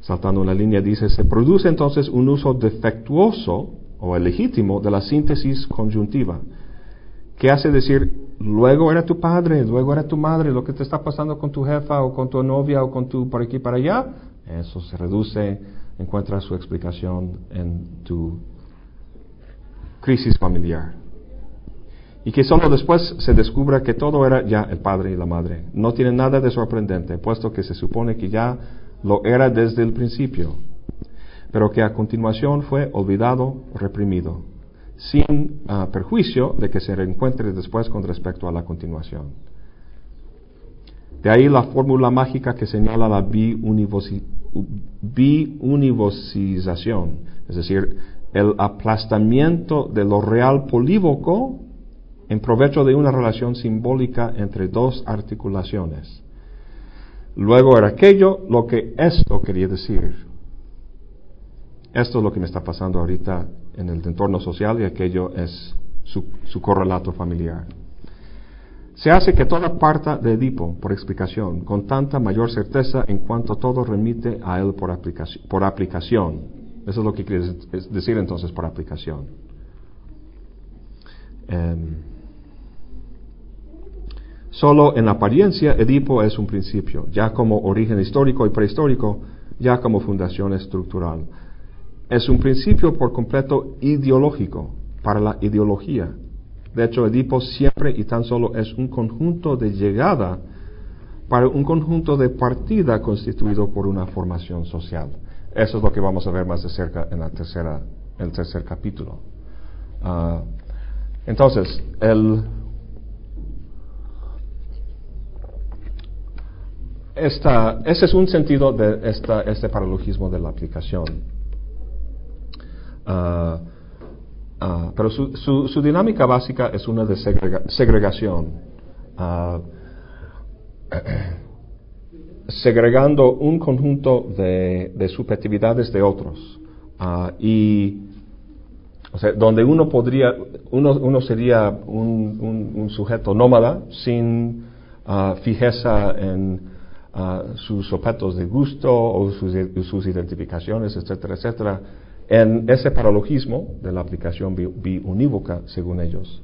saltando una línea dice, se produce entonces un uso defectuoso o ilegítimo de la síntesis conjuntiva, que hace decir, luego era tu padre, luego era tu madre, lo que te está pasando con tu jefa o con tu novia o con tu por aquí para allá, eso se reduce, encuentra su explicación en tu crisis familiar. Y que solo después se descubra que todo era ya el padre y la madre. No tiene nada de sorprendente, puesto que se supone que ya lo era desde el principio, pero que a continuación fue olvidado, reprimido, sin ah, perjuicio de que se reencuentre después con respecto a la continuación. De ahí la fórmula mágica que señala la biunivocización, es decir, el aplastamiento de lo real polívoco en provecho de una relación simbólica entre dos articulaciones. Luego era aquello lo que esto quería decir. Esto es lo que me está pasando ahorita en el entorno social y aquello es su, su correlato familiar. Se hace que toda parta de Edipo, por explicación, con tanta mayor certeza en cuanto todo remite a él por aplicación. Eso es lo que quiere decir entonces por aplicación. Em, solo en apariencia Edipo es un principio, ya como origen histórico y prehistórico, ya como fundación estructural. Es un principio por completo ideológico para la ideología de hecho, Edipo siempre y tan solo es un conjunto de llegada para un conjunto de partida constituido por una formación social. Eso es lo que vamos a ver más de cerca en, la tercera, el tercer capítulo. Ah, entonces, el, ese es un sentido de esta, este paralogismo de la aplicación. Uh, Ah, pero su, su, dinámica básica es una de segregación. Uh, segregando un conjunto de, de subjetividades de otros. Uh, y o sea, donde uno podría, uno, uno sería un, un, un, sujeto nómada sin fijeza en sus objetos de gusto o sus, sus identificaciones, etcétera, etcétera en ese paralogismo de la aplicación biunívoca, según ellos,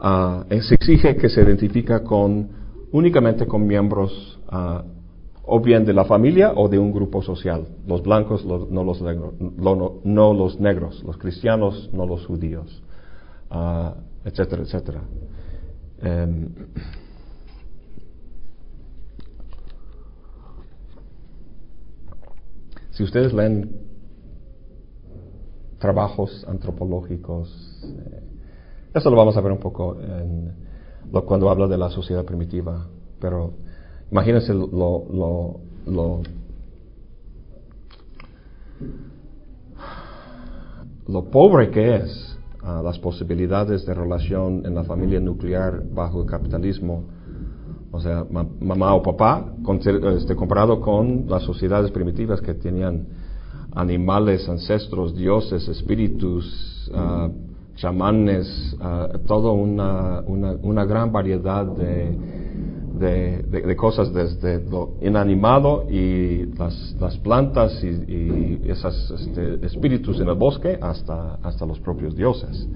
uh, se exige que se identifica con, únicamente con miembros uh, o bien de la familia o de un grupo social, los blancos, no, los negros, los cristianos, no los judíos, uh, etcétera, etcétera. Um, si ustedes leen trabajos antropológicos. Eh, eso lo vamos a ver un poco en, cuando habla de la sociedad primitiva, pero imagínense lo, lo, lo, lo pobre que es ah, las posibilidades de relación en la familia nuclear bajo el capitalismo, o sea, mamá o papá, este, comparado con las sociedades primitivas que tenían animales, ancestros, dioses, espíritus, uh, chamanes, uh, toda una, una, una, gran variedad de, de, cosas desde lo inanimado y las, las plantas y, y esos este, espíritus en el bosque hasta, hasta los propios dioses.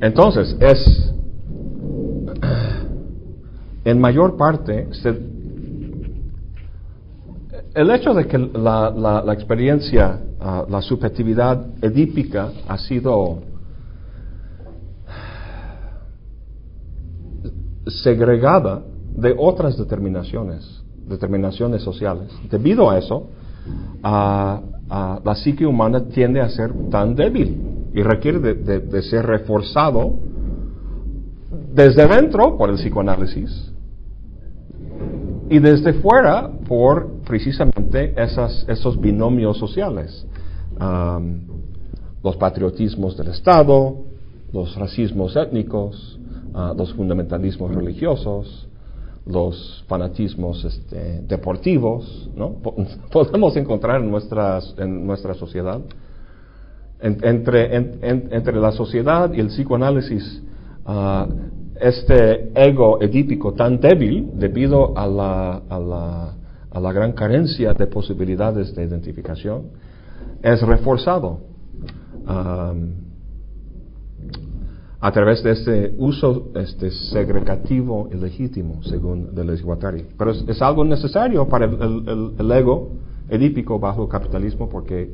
Entonces, es en mayor parte se, el hecho de que la, la, experiencia, ah, la subjetividad edípica ha sido segregada de otras determinaciones, determinaciones sociales. Debido a eso, la psique humana tiende a ser tan débil y requiere de, ser reforzado desde dentro por el psicoanálisis y desde fuera por precisamente esas, esos binomios sociales. los patriotismos del Estado, los racismos étnicos, los fundamentalismos religiosos, los fanatismos este, deportivos, ¿no? Podemos encontrar en, nuestras, en nuestra sociedad. entre, entre la sociedad y el psicoanálisis, uh, este ego edípico tan débil debido a la, a la, a la gran carencia de posibilidades de identificación, es reforzado. Um, a través de este uso este, segregativo y legítimo, según Deleuze Guattari. Pero es, algo necesario para el, ego edípico bajo el capitalismo porque,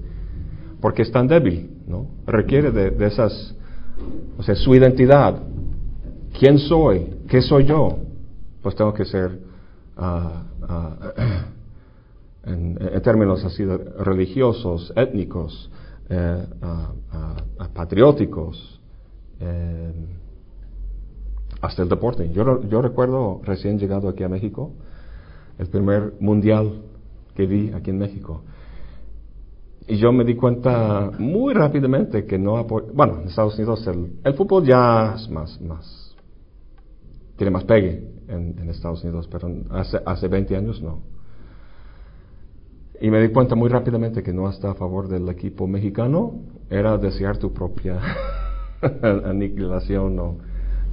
porque es tan débil, ¿no? Requiere de, esas, o sea, su identidad. ¿Quién soy? ¿Qué soy yo? Pues tengo que ser, ah, ah, en, términos así religiosos, étnicos, eh, ah, patrióticos, eh, hasta el deporte. Yo, yo recuerdo recién llegado aquí a México, el primer mundial que vi aquí en México. Y yo me di cuenta muy rápidamente que no Bueno, en Estados Unidos el, fútbol ya es más, más. tiene más pegue en, Estados Unidos, pero hace, hace 20 años no. Y me di cuenta muy rápidamente que no está a favor del equipo mexicano, era desear tu propia aniquilación o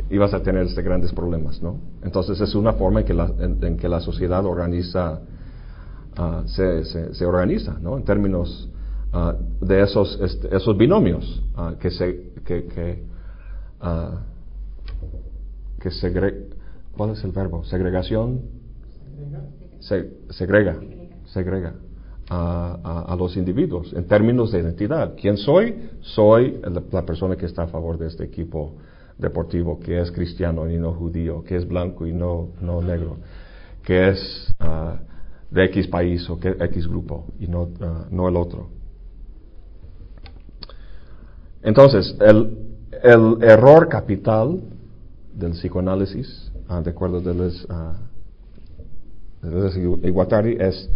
ibas a tener este grandes problemas, ¿no? Entonces es una forma en que la, en, que la sociedad organiza, ah, se, se, organiza, ¿no? En términos ah, de esos, este, esos binomios uh, que se, que, que, que segre, ¿cuál es el verbo? Segregación. Se, segrega, segrega a, los individuos en términos de identidad. ¿Quién soy? Soy la, persona que está a favor de este equipo deportivo, que es cristiano y no judío, que es blanco y no, no negro, que es ah, de X país o que X grupo y no, ah, no el otro. Entonces, el, el error capital del psicoanálisis, ah, de acuerdo de Les, de Iguatari, es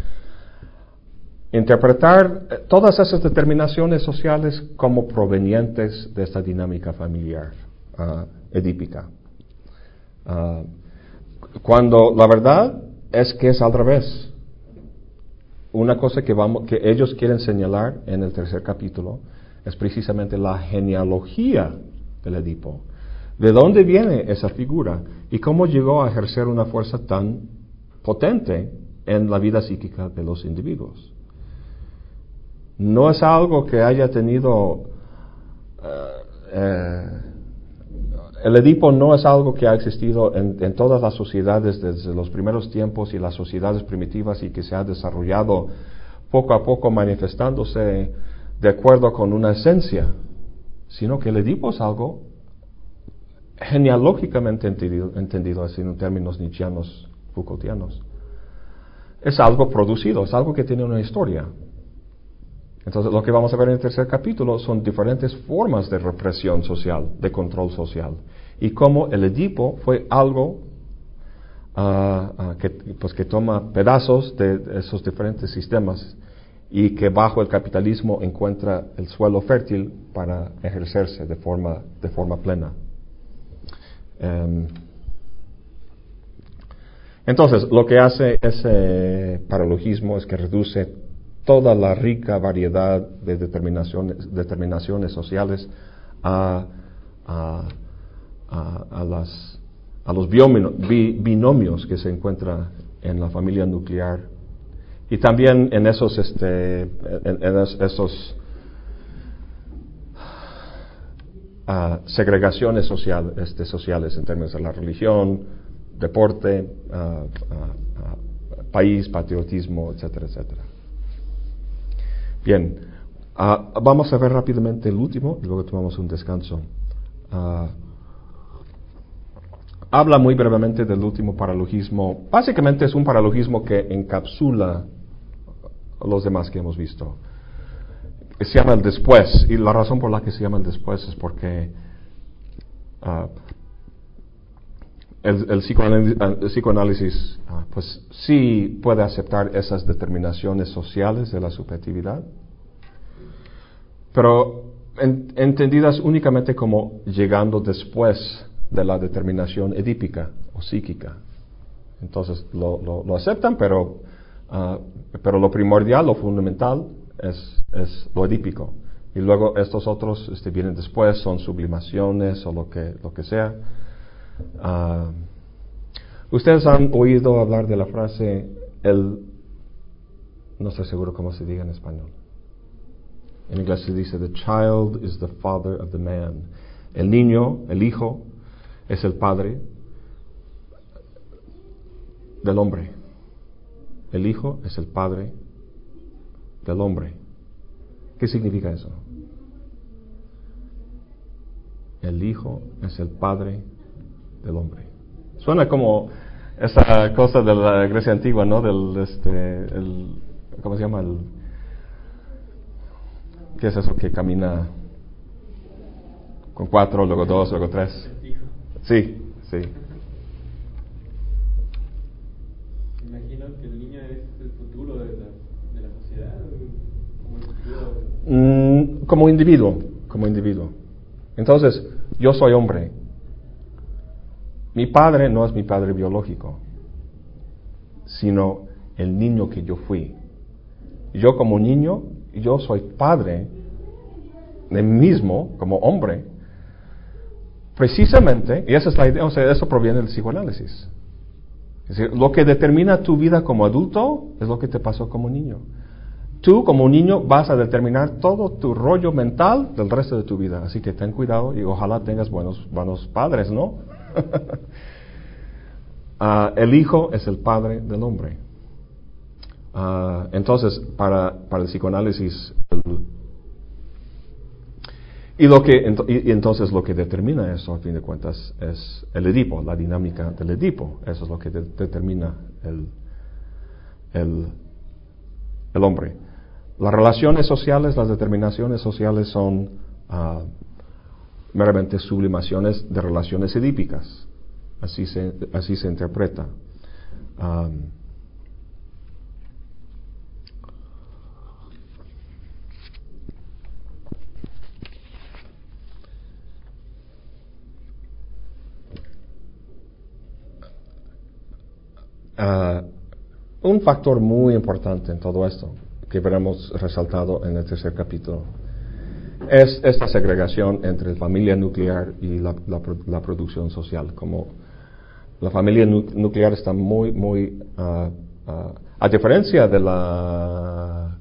interpretar eh, todas esas determinaciones sociales como provenientes de esta dinámica familiar uh, edípica. Ah, cuando la verdad es que es al revés. Una cosa que, vamos, que ellos quieren señalar en el tercer capítulo es precisamente la genealogía del Edipo. ¿De dónde viene esa figura? ¿Y cómo llegó a ejercer una fuerza tan potente en la vida psíquica de los individuos? no es algo que haya tenido... Eh, eh, el Edipo no es algo que ha existido en, todas las sociedades desde los primeros tiempos y las sociedades primitivas y que se ha desarrollado poco a poco manifestándose de acuerdo con una esencia, sino que el Edipo es algo genealógicamente entendido, entendido así en términos nietzscheanos, Foucaultianos. Es algo producido, es algo que tiene una historia. Entonces, lo que vamos a ver en el tercer capítulo son diferentes formas de represión social, de control social, y cómo el Edipo fue algo ah, que, pues, que toma pedazos de esos diferentes sistemas y que bajo el capitalismo encuentra el suelo fértil para ejercerse de forma, de forma plena. Em, entonces, lo que hace ese paralogismo es que reduce toda la rica variedad de determinaciones, sociales a, a, a, a los binomios que se encuentran en la familia nuclear. Y también en esos, este, en, esos segregaciones social, este, sociales en términos de la religión, deporte, país, patriotismo, etcétera, etcétera. Bien, ah, vamos a ver rápidamente el último y luego tomamos un descanso. Ah, habla muy brevemente del último paralogismo. Básicamente es un paralogismo que encapsula los demás que hemos visto. Se llama el después, y la razón por la que se llama el después es porque uh, el, psicoanálisis, uh, pues sí puede aceptar esas determinaciones sociales de la subjetividad, pero entendidas únicamente como llegando después de la determinación edípica o psíquica. Entonces lo, lo, aceptan, pero, uh, pero lo primordial, lo fundamental es, es, lo edípico. Y luego estos otros este, vienen después, son sublimaciones o lo que, lo que sea. Uh, Ustedes han oído hablar de la frase el... No estoy seguro cómo se diga en español. En inglés se dice, the child is the father of the man. El niño, el hijo, es el padre del hombre. El hijo es el padre del hombre. ¿Qué significa eso? El hijo es el padre del hombre. Suena como esa cosa de la Grecia antigua, ¿no? Del, este, el, ¿cómo se llama? El, ¿Qué es eso que camina con cuatro, luego dos, luego tres? Sí, sí. Imagino que el niño es el futuro de la, de la sociedad, como, mm, como individuo, como individuo. Entonces, yo soy hombre. Mi padre no es mi padre biológico, sino el niño que yo fui. Yo como niño, yo soy padre de mí mismo, como hombre, Precisamente, y esa es la idea, o sea, eso proviene del psicoanálisis. Es decir, lo que determina tu vida como adulto es lo que te pasó como niño. Tú como niño vas a determinar todo tu rollo mental del resto de tu vida. Así que ten cuidado y ojalá tengas buenos, buenos padres, ¿no? Ah, el hijo es el padre del hombre. Ah, entonces, para, para el psicoanálisis, y, lo que, entonces lo que determina eso, a fin de cuentas, es el Edipo, la dinámica del Edipo. Eso es lo que determina el, el, el, hombre. Las relaciones sociales, las determinaciones sociales son uh, meramente sublimaciones de relaciones edípicas. Así se, así se interpreta. Um, Ah, un factor muy importante en todo esto, que veremos resaltado en el tercer capítulo, es esta segregación entre la familia nuclear y la, producción social. Como la familia nuclear está muy, muy, ah, ah, a diferencia de la,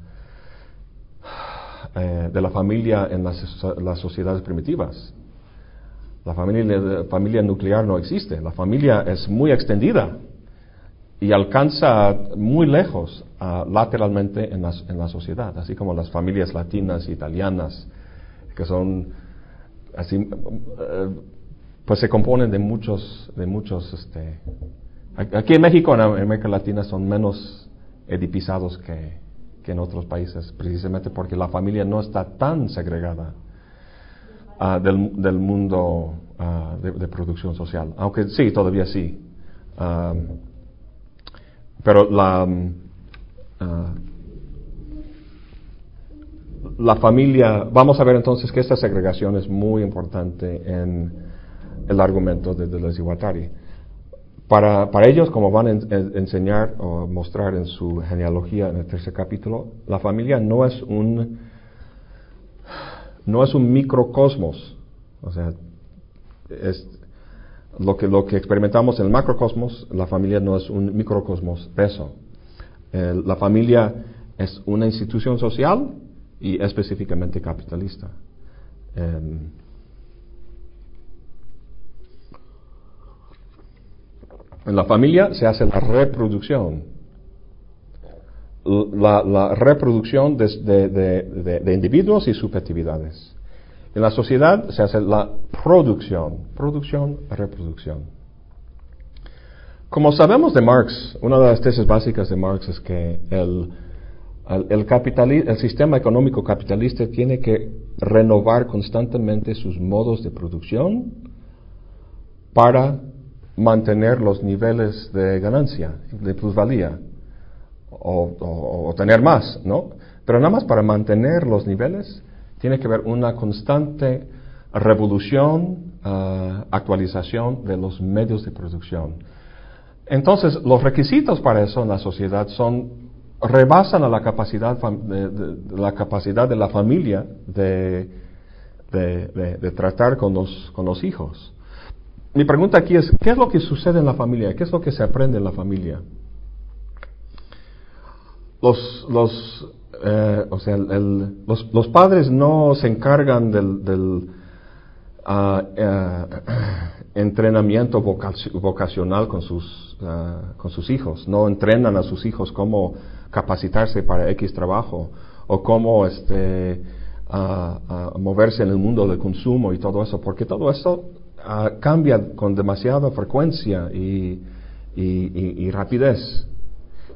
eh, de la familia en las, las sociedades primitivas, la familia, familia nuclear no existe, la familia es muy extendida y alcanza muy lejos uh, lateralmente en la, en la, sociedad, así como las familias latinas, italianas, que son así, uh, pues se componen de muchos, de muchos, este, aquí en México, en América Latina, son menos edipizados que, que en otros países, precisamente porque la familia no está tan segregada uh, del, del, mundo de, de, producción social, aunque sí, todavía sí. Pero la, mm, ah, la familia, vamos a ver entonces que esta segregación es muy importante en el argumento de Deleuze y Para, para, ellos, como van a enseñar o mostrar en su genealogía en el tercer capítulo, la familia no es un, no es un microcosmos. O sea, es, lo que, lo que experimentamos en el macrocosmos, la familia no es un microcosmos de eso. la familia es una institución social y específicamente capitalista. Em, en la familia se hace la reproducción la, reproducción de, individuos y subjetividades. En la sociedad se hace la producción, producción, reproducción. Como sabemos de Marx, una de las tesis básicas de Marx es que el, el sistema económico capitalista tiene que renovar constantemente sus modos de producción para mantener los niveles de ganancia, de plusvalía, o, tener más, ¿no? Pero nada más para mantener los niveles tiene que haber una constante revolución, ah, actualización de los medios de producción. Entonces, los requisitos para eso en la sociedad son rebasan a la capacidad de, la capacidad de la familia de, de tratar con los, con los hijos. Mi pregunta aquí es, ¿qué es lo que sucede en la familia? ¿Qué es lo que se aprende en la familia? Los, los, eh, o sea, los, padres no se encargan del, eh, entrenamiento vocacional con sus, ah, con sus hijos, no entrenan a sus hijos cómo capacitarse para X trabajo o cómo este, ah, moverse en el mundo del consumo y todo eso, porque todo eso cambia con demasiada frecuencia y, y, rapidez.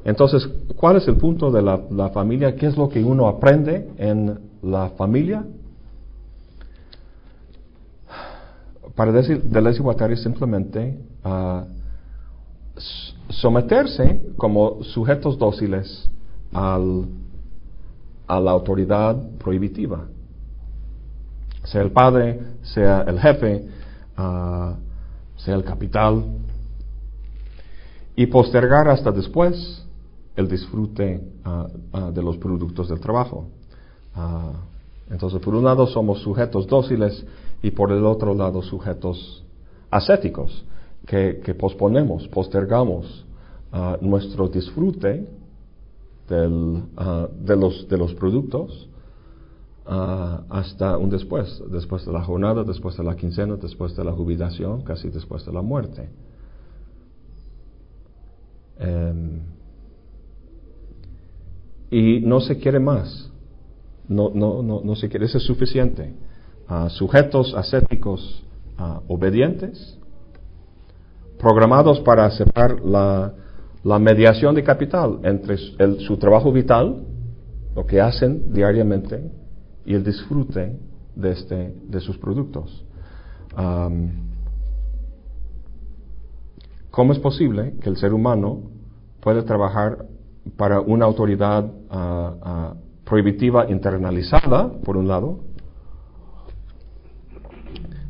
Entonces, ¿cuál es el punto de la, familia? ¿Qué es lo que uno aprende en la familia? Para decir de les es simplemente uh, someterse como sujetos dóciles a la autoridad prohibitiva. Sea el padre, sea el jefe, sea el capital, y postergar hasta después el disfrute ah, ah, de los productos del trabajo. Ah, entonces, por un lado somos sujetos dóciles y por el otro lado sujetos ascéticos, que, posponemos, postergamos nuestro disfrute de, los, productos hasta un después, después de la jornada, después de la quincena, después de la jubilación, casi después de la muerte. Em, y no se quiere más, no, no, no, no se quiere, eso es suficiente. Sujetos ascéticos obedientes, programados para aceptar la, la mediación de capital entre su trabajo vital, lo que hacen diariamente, y el disfrute de, este, de sus productos. ¿Cómo es posible que el ser humano pueda trabajar para una autoridad ah, ah, prohibitiva internalizada, por un lado,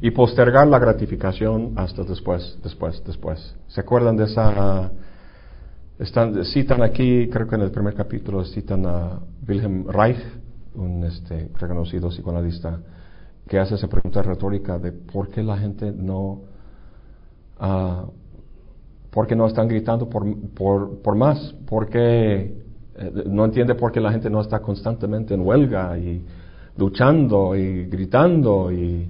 y postergar la gratificación hasta después, después, después? ¿Se acuerdan de esa... Están, citan aquí, creo que en el primer capítulo citan a Wilhelm Reich, un este, reconocido psicoanalista, que hace esa pregunta retórica de por qué la gente no, uh, por qué no están gritando por, por, por más, por qué eh, no entiende por qué la gente no está constantemente en huelga y luchando y gritando y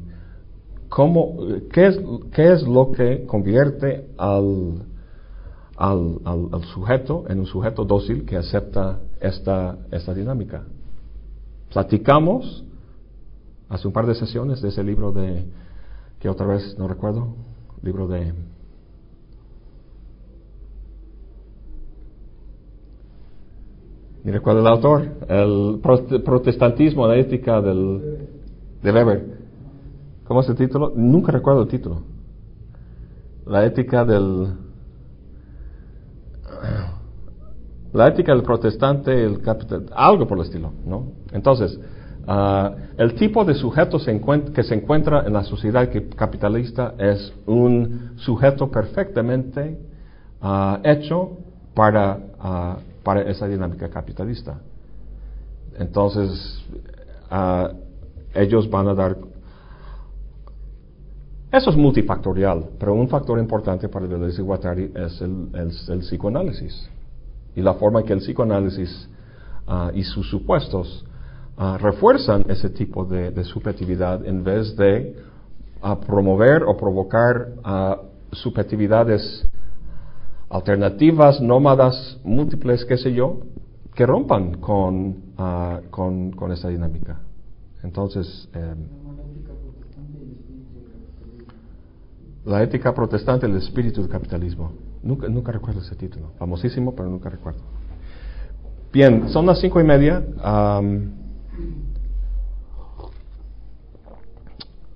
cómo, qué es, qué es lo que convierte al, al, al, sujeto en un sujeto dócil que acepta esta, esta dinámica. Platicamos hace un par de sesiones de ese libro de, que otra vez no recuerdo, libro de... Ni recuerdo el autor, el protestantismo, la ética del, del Weber. ¿Cómo es el título? Nunca recuerdo el título. La ética del la ética del protestante, el capital, algo por el estilo, ¿no? Entonces, ah, el tipo de sujeto que se encuentra en la sociedad capitalista es un sujeto perfectamente ah, hecho para, ah, para esa dinámica capitalista. Entonces, ellos van a dar... Eso es multifactorial, pero un factor importante para el desigualdad es el psicoanálisis y la forma que el psicoanálisis ah, y sus supuestos ah, refuerzan ese tipo de, subjetividad en vez de ah, promover o provocar subjetividades alternativas, nómadas, múltiples, qué sé yo, que rompan con, ah, con, con, esa dinámica. Entonces, em, la ética protestante, el espíritu del capitalismo. Nunca, nunca recuerdo ese título. Famosísimo, pero nunca recuerdo. Bien, son las cinco y media.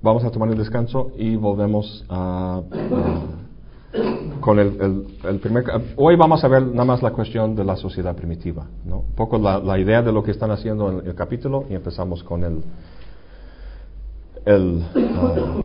vamos a tomar el descanso y volvemos a, con el, el, primer. Hoy vamos a ver nada más la cuestión de la sociedad primitiva, ¿no? Un poco la, la idea de lo que están haciendo en el capítulo y empezamos con el. el ah,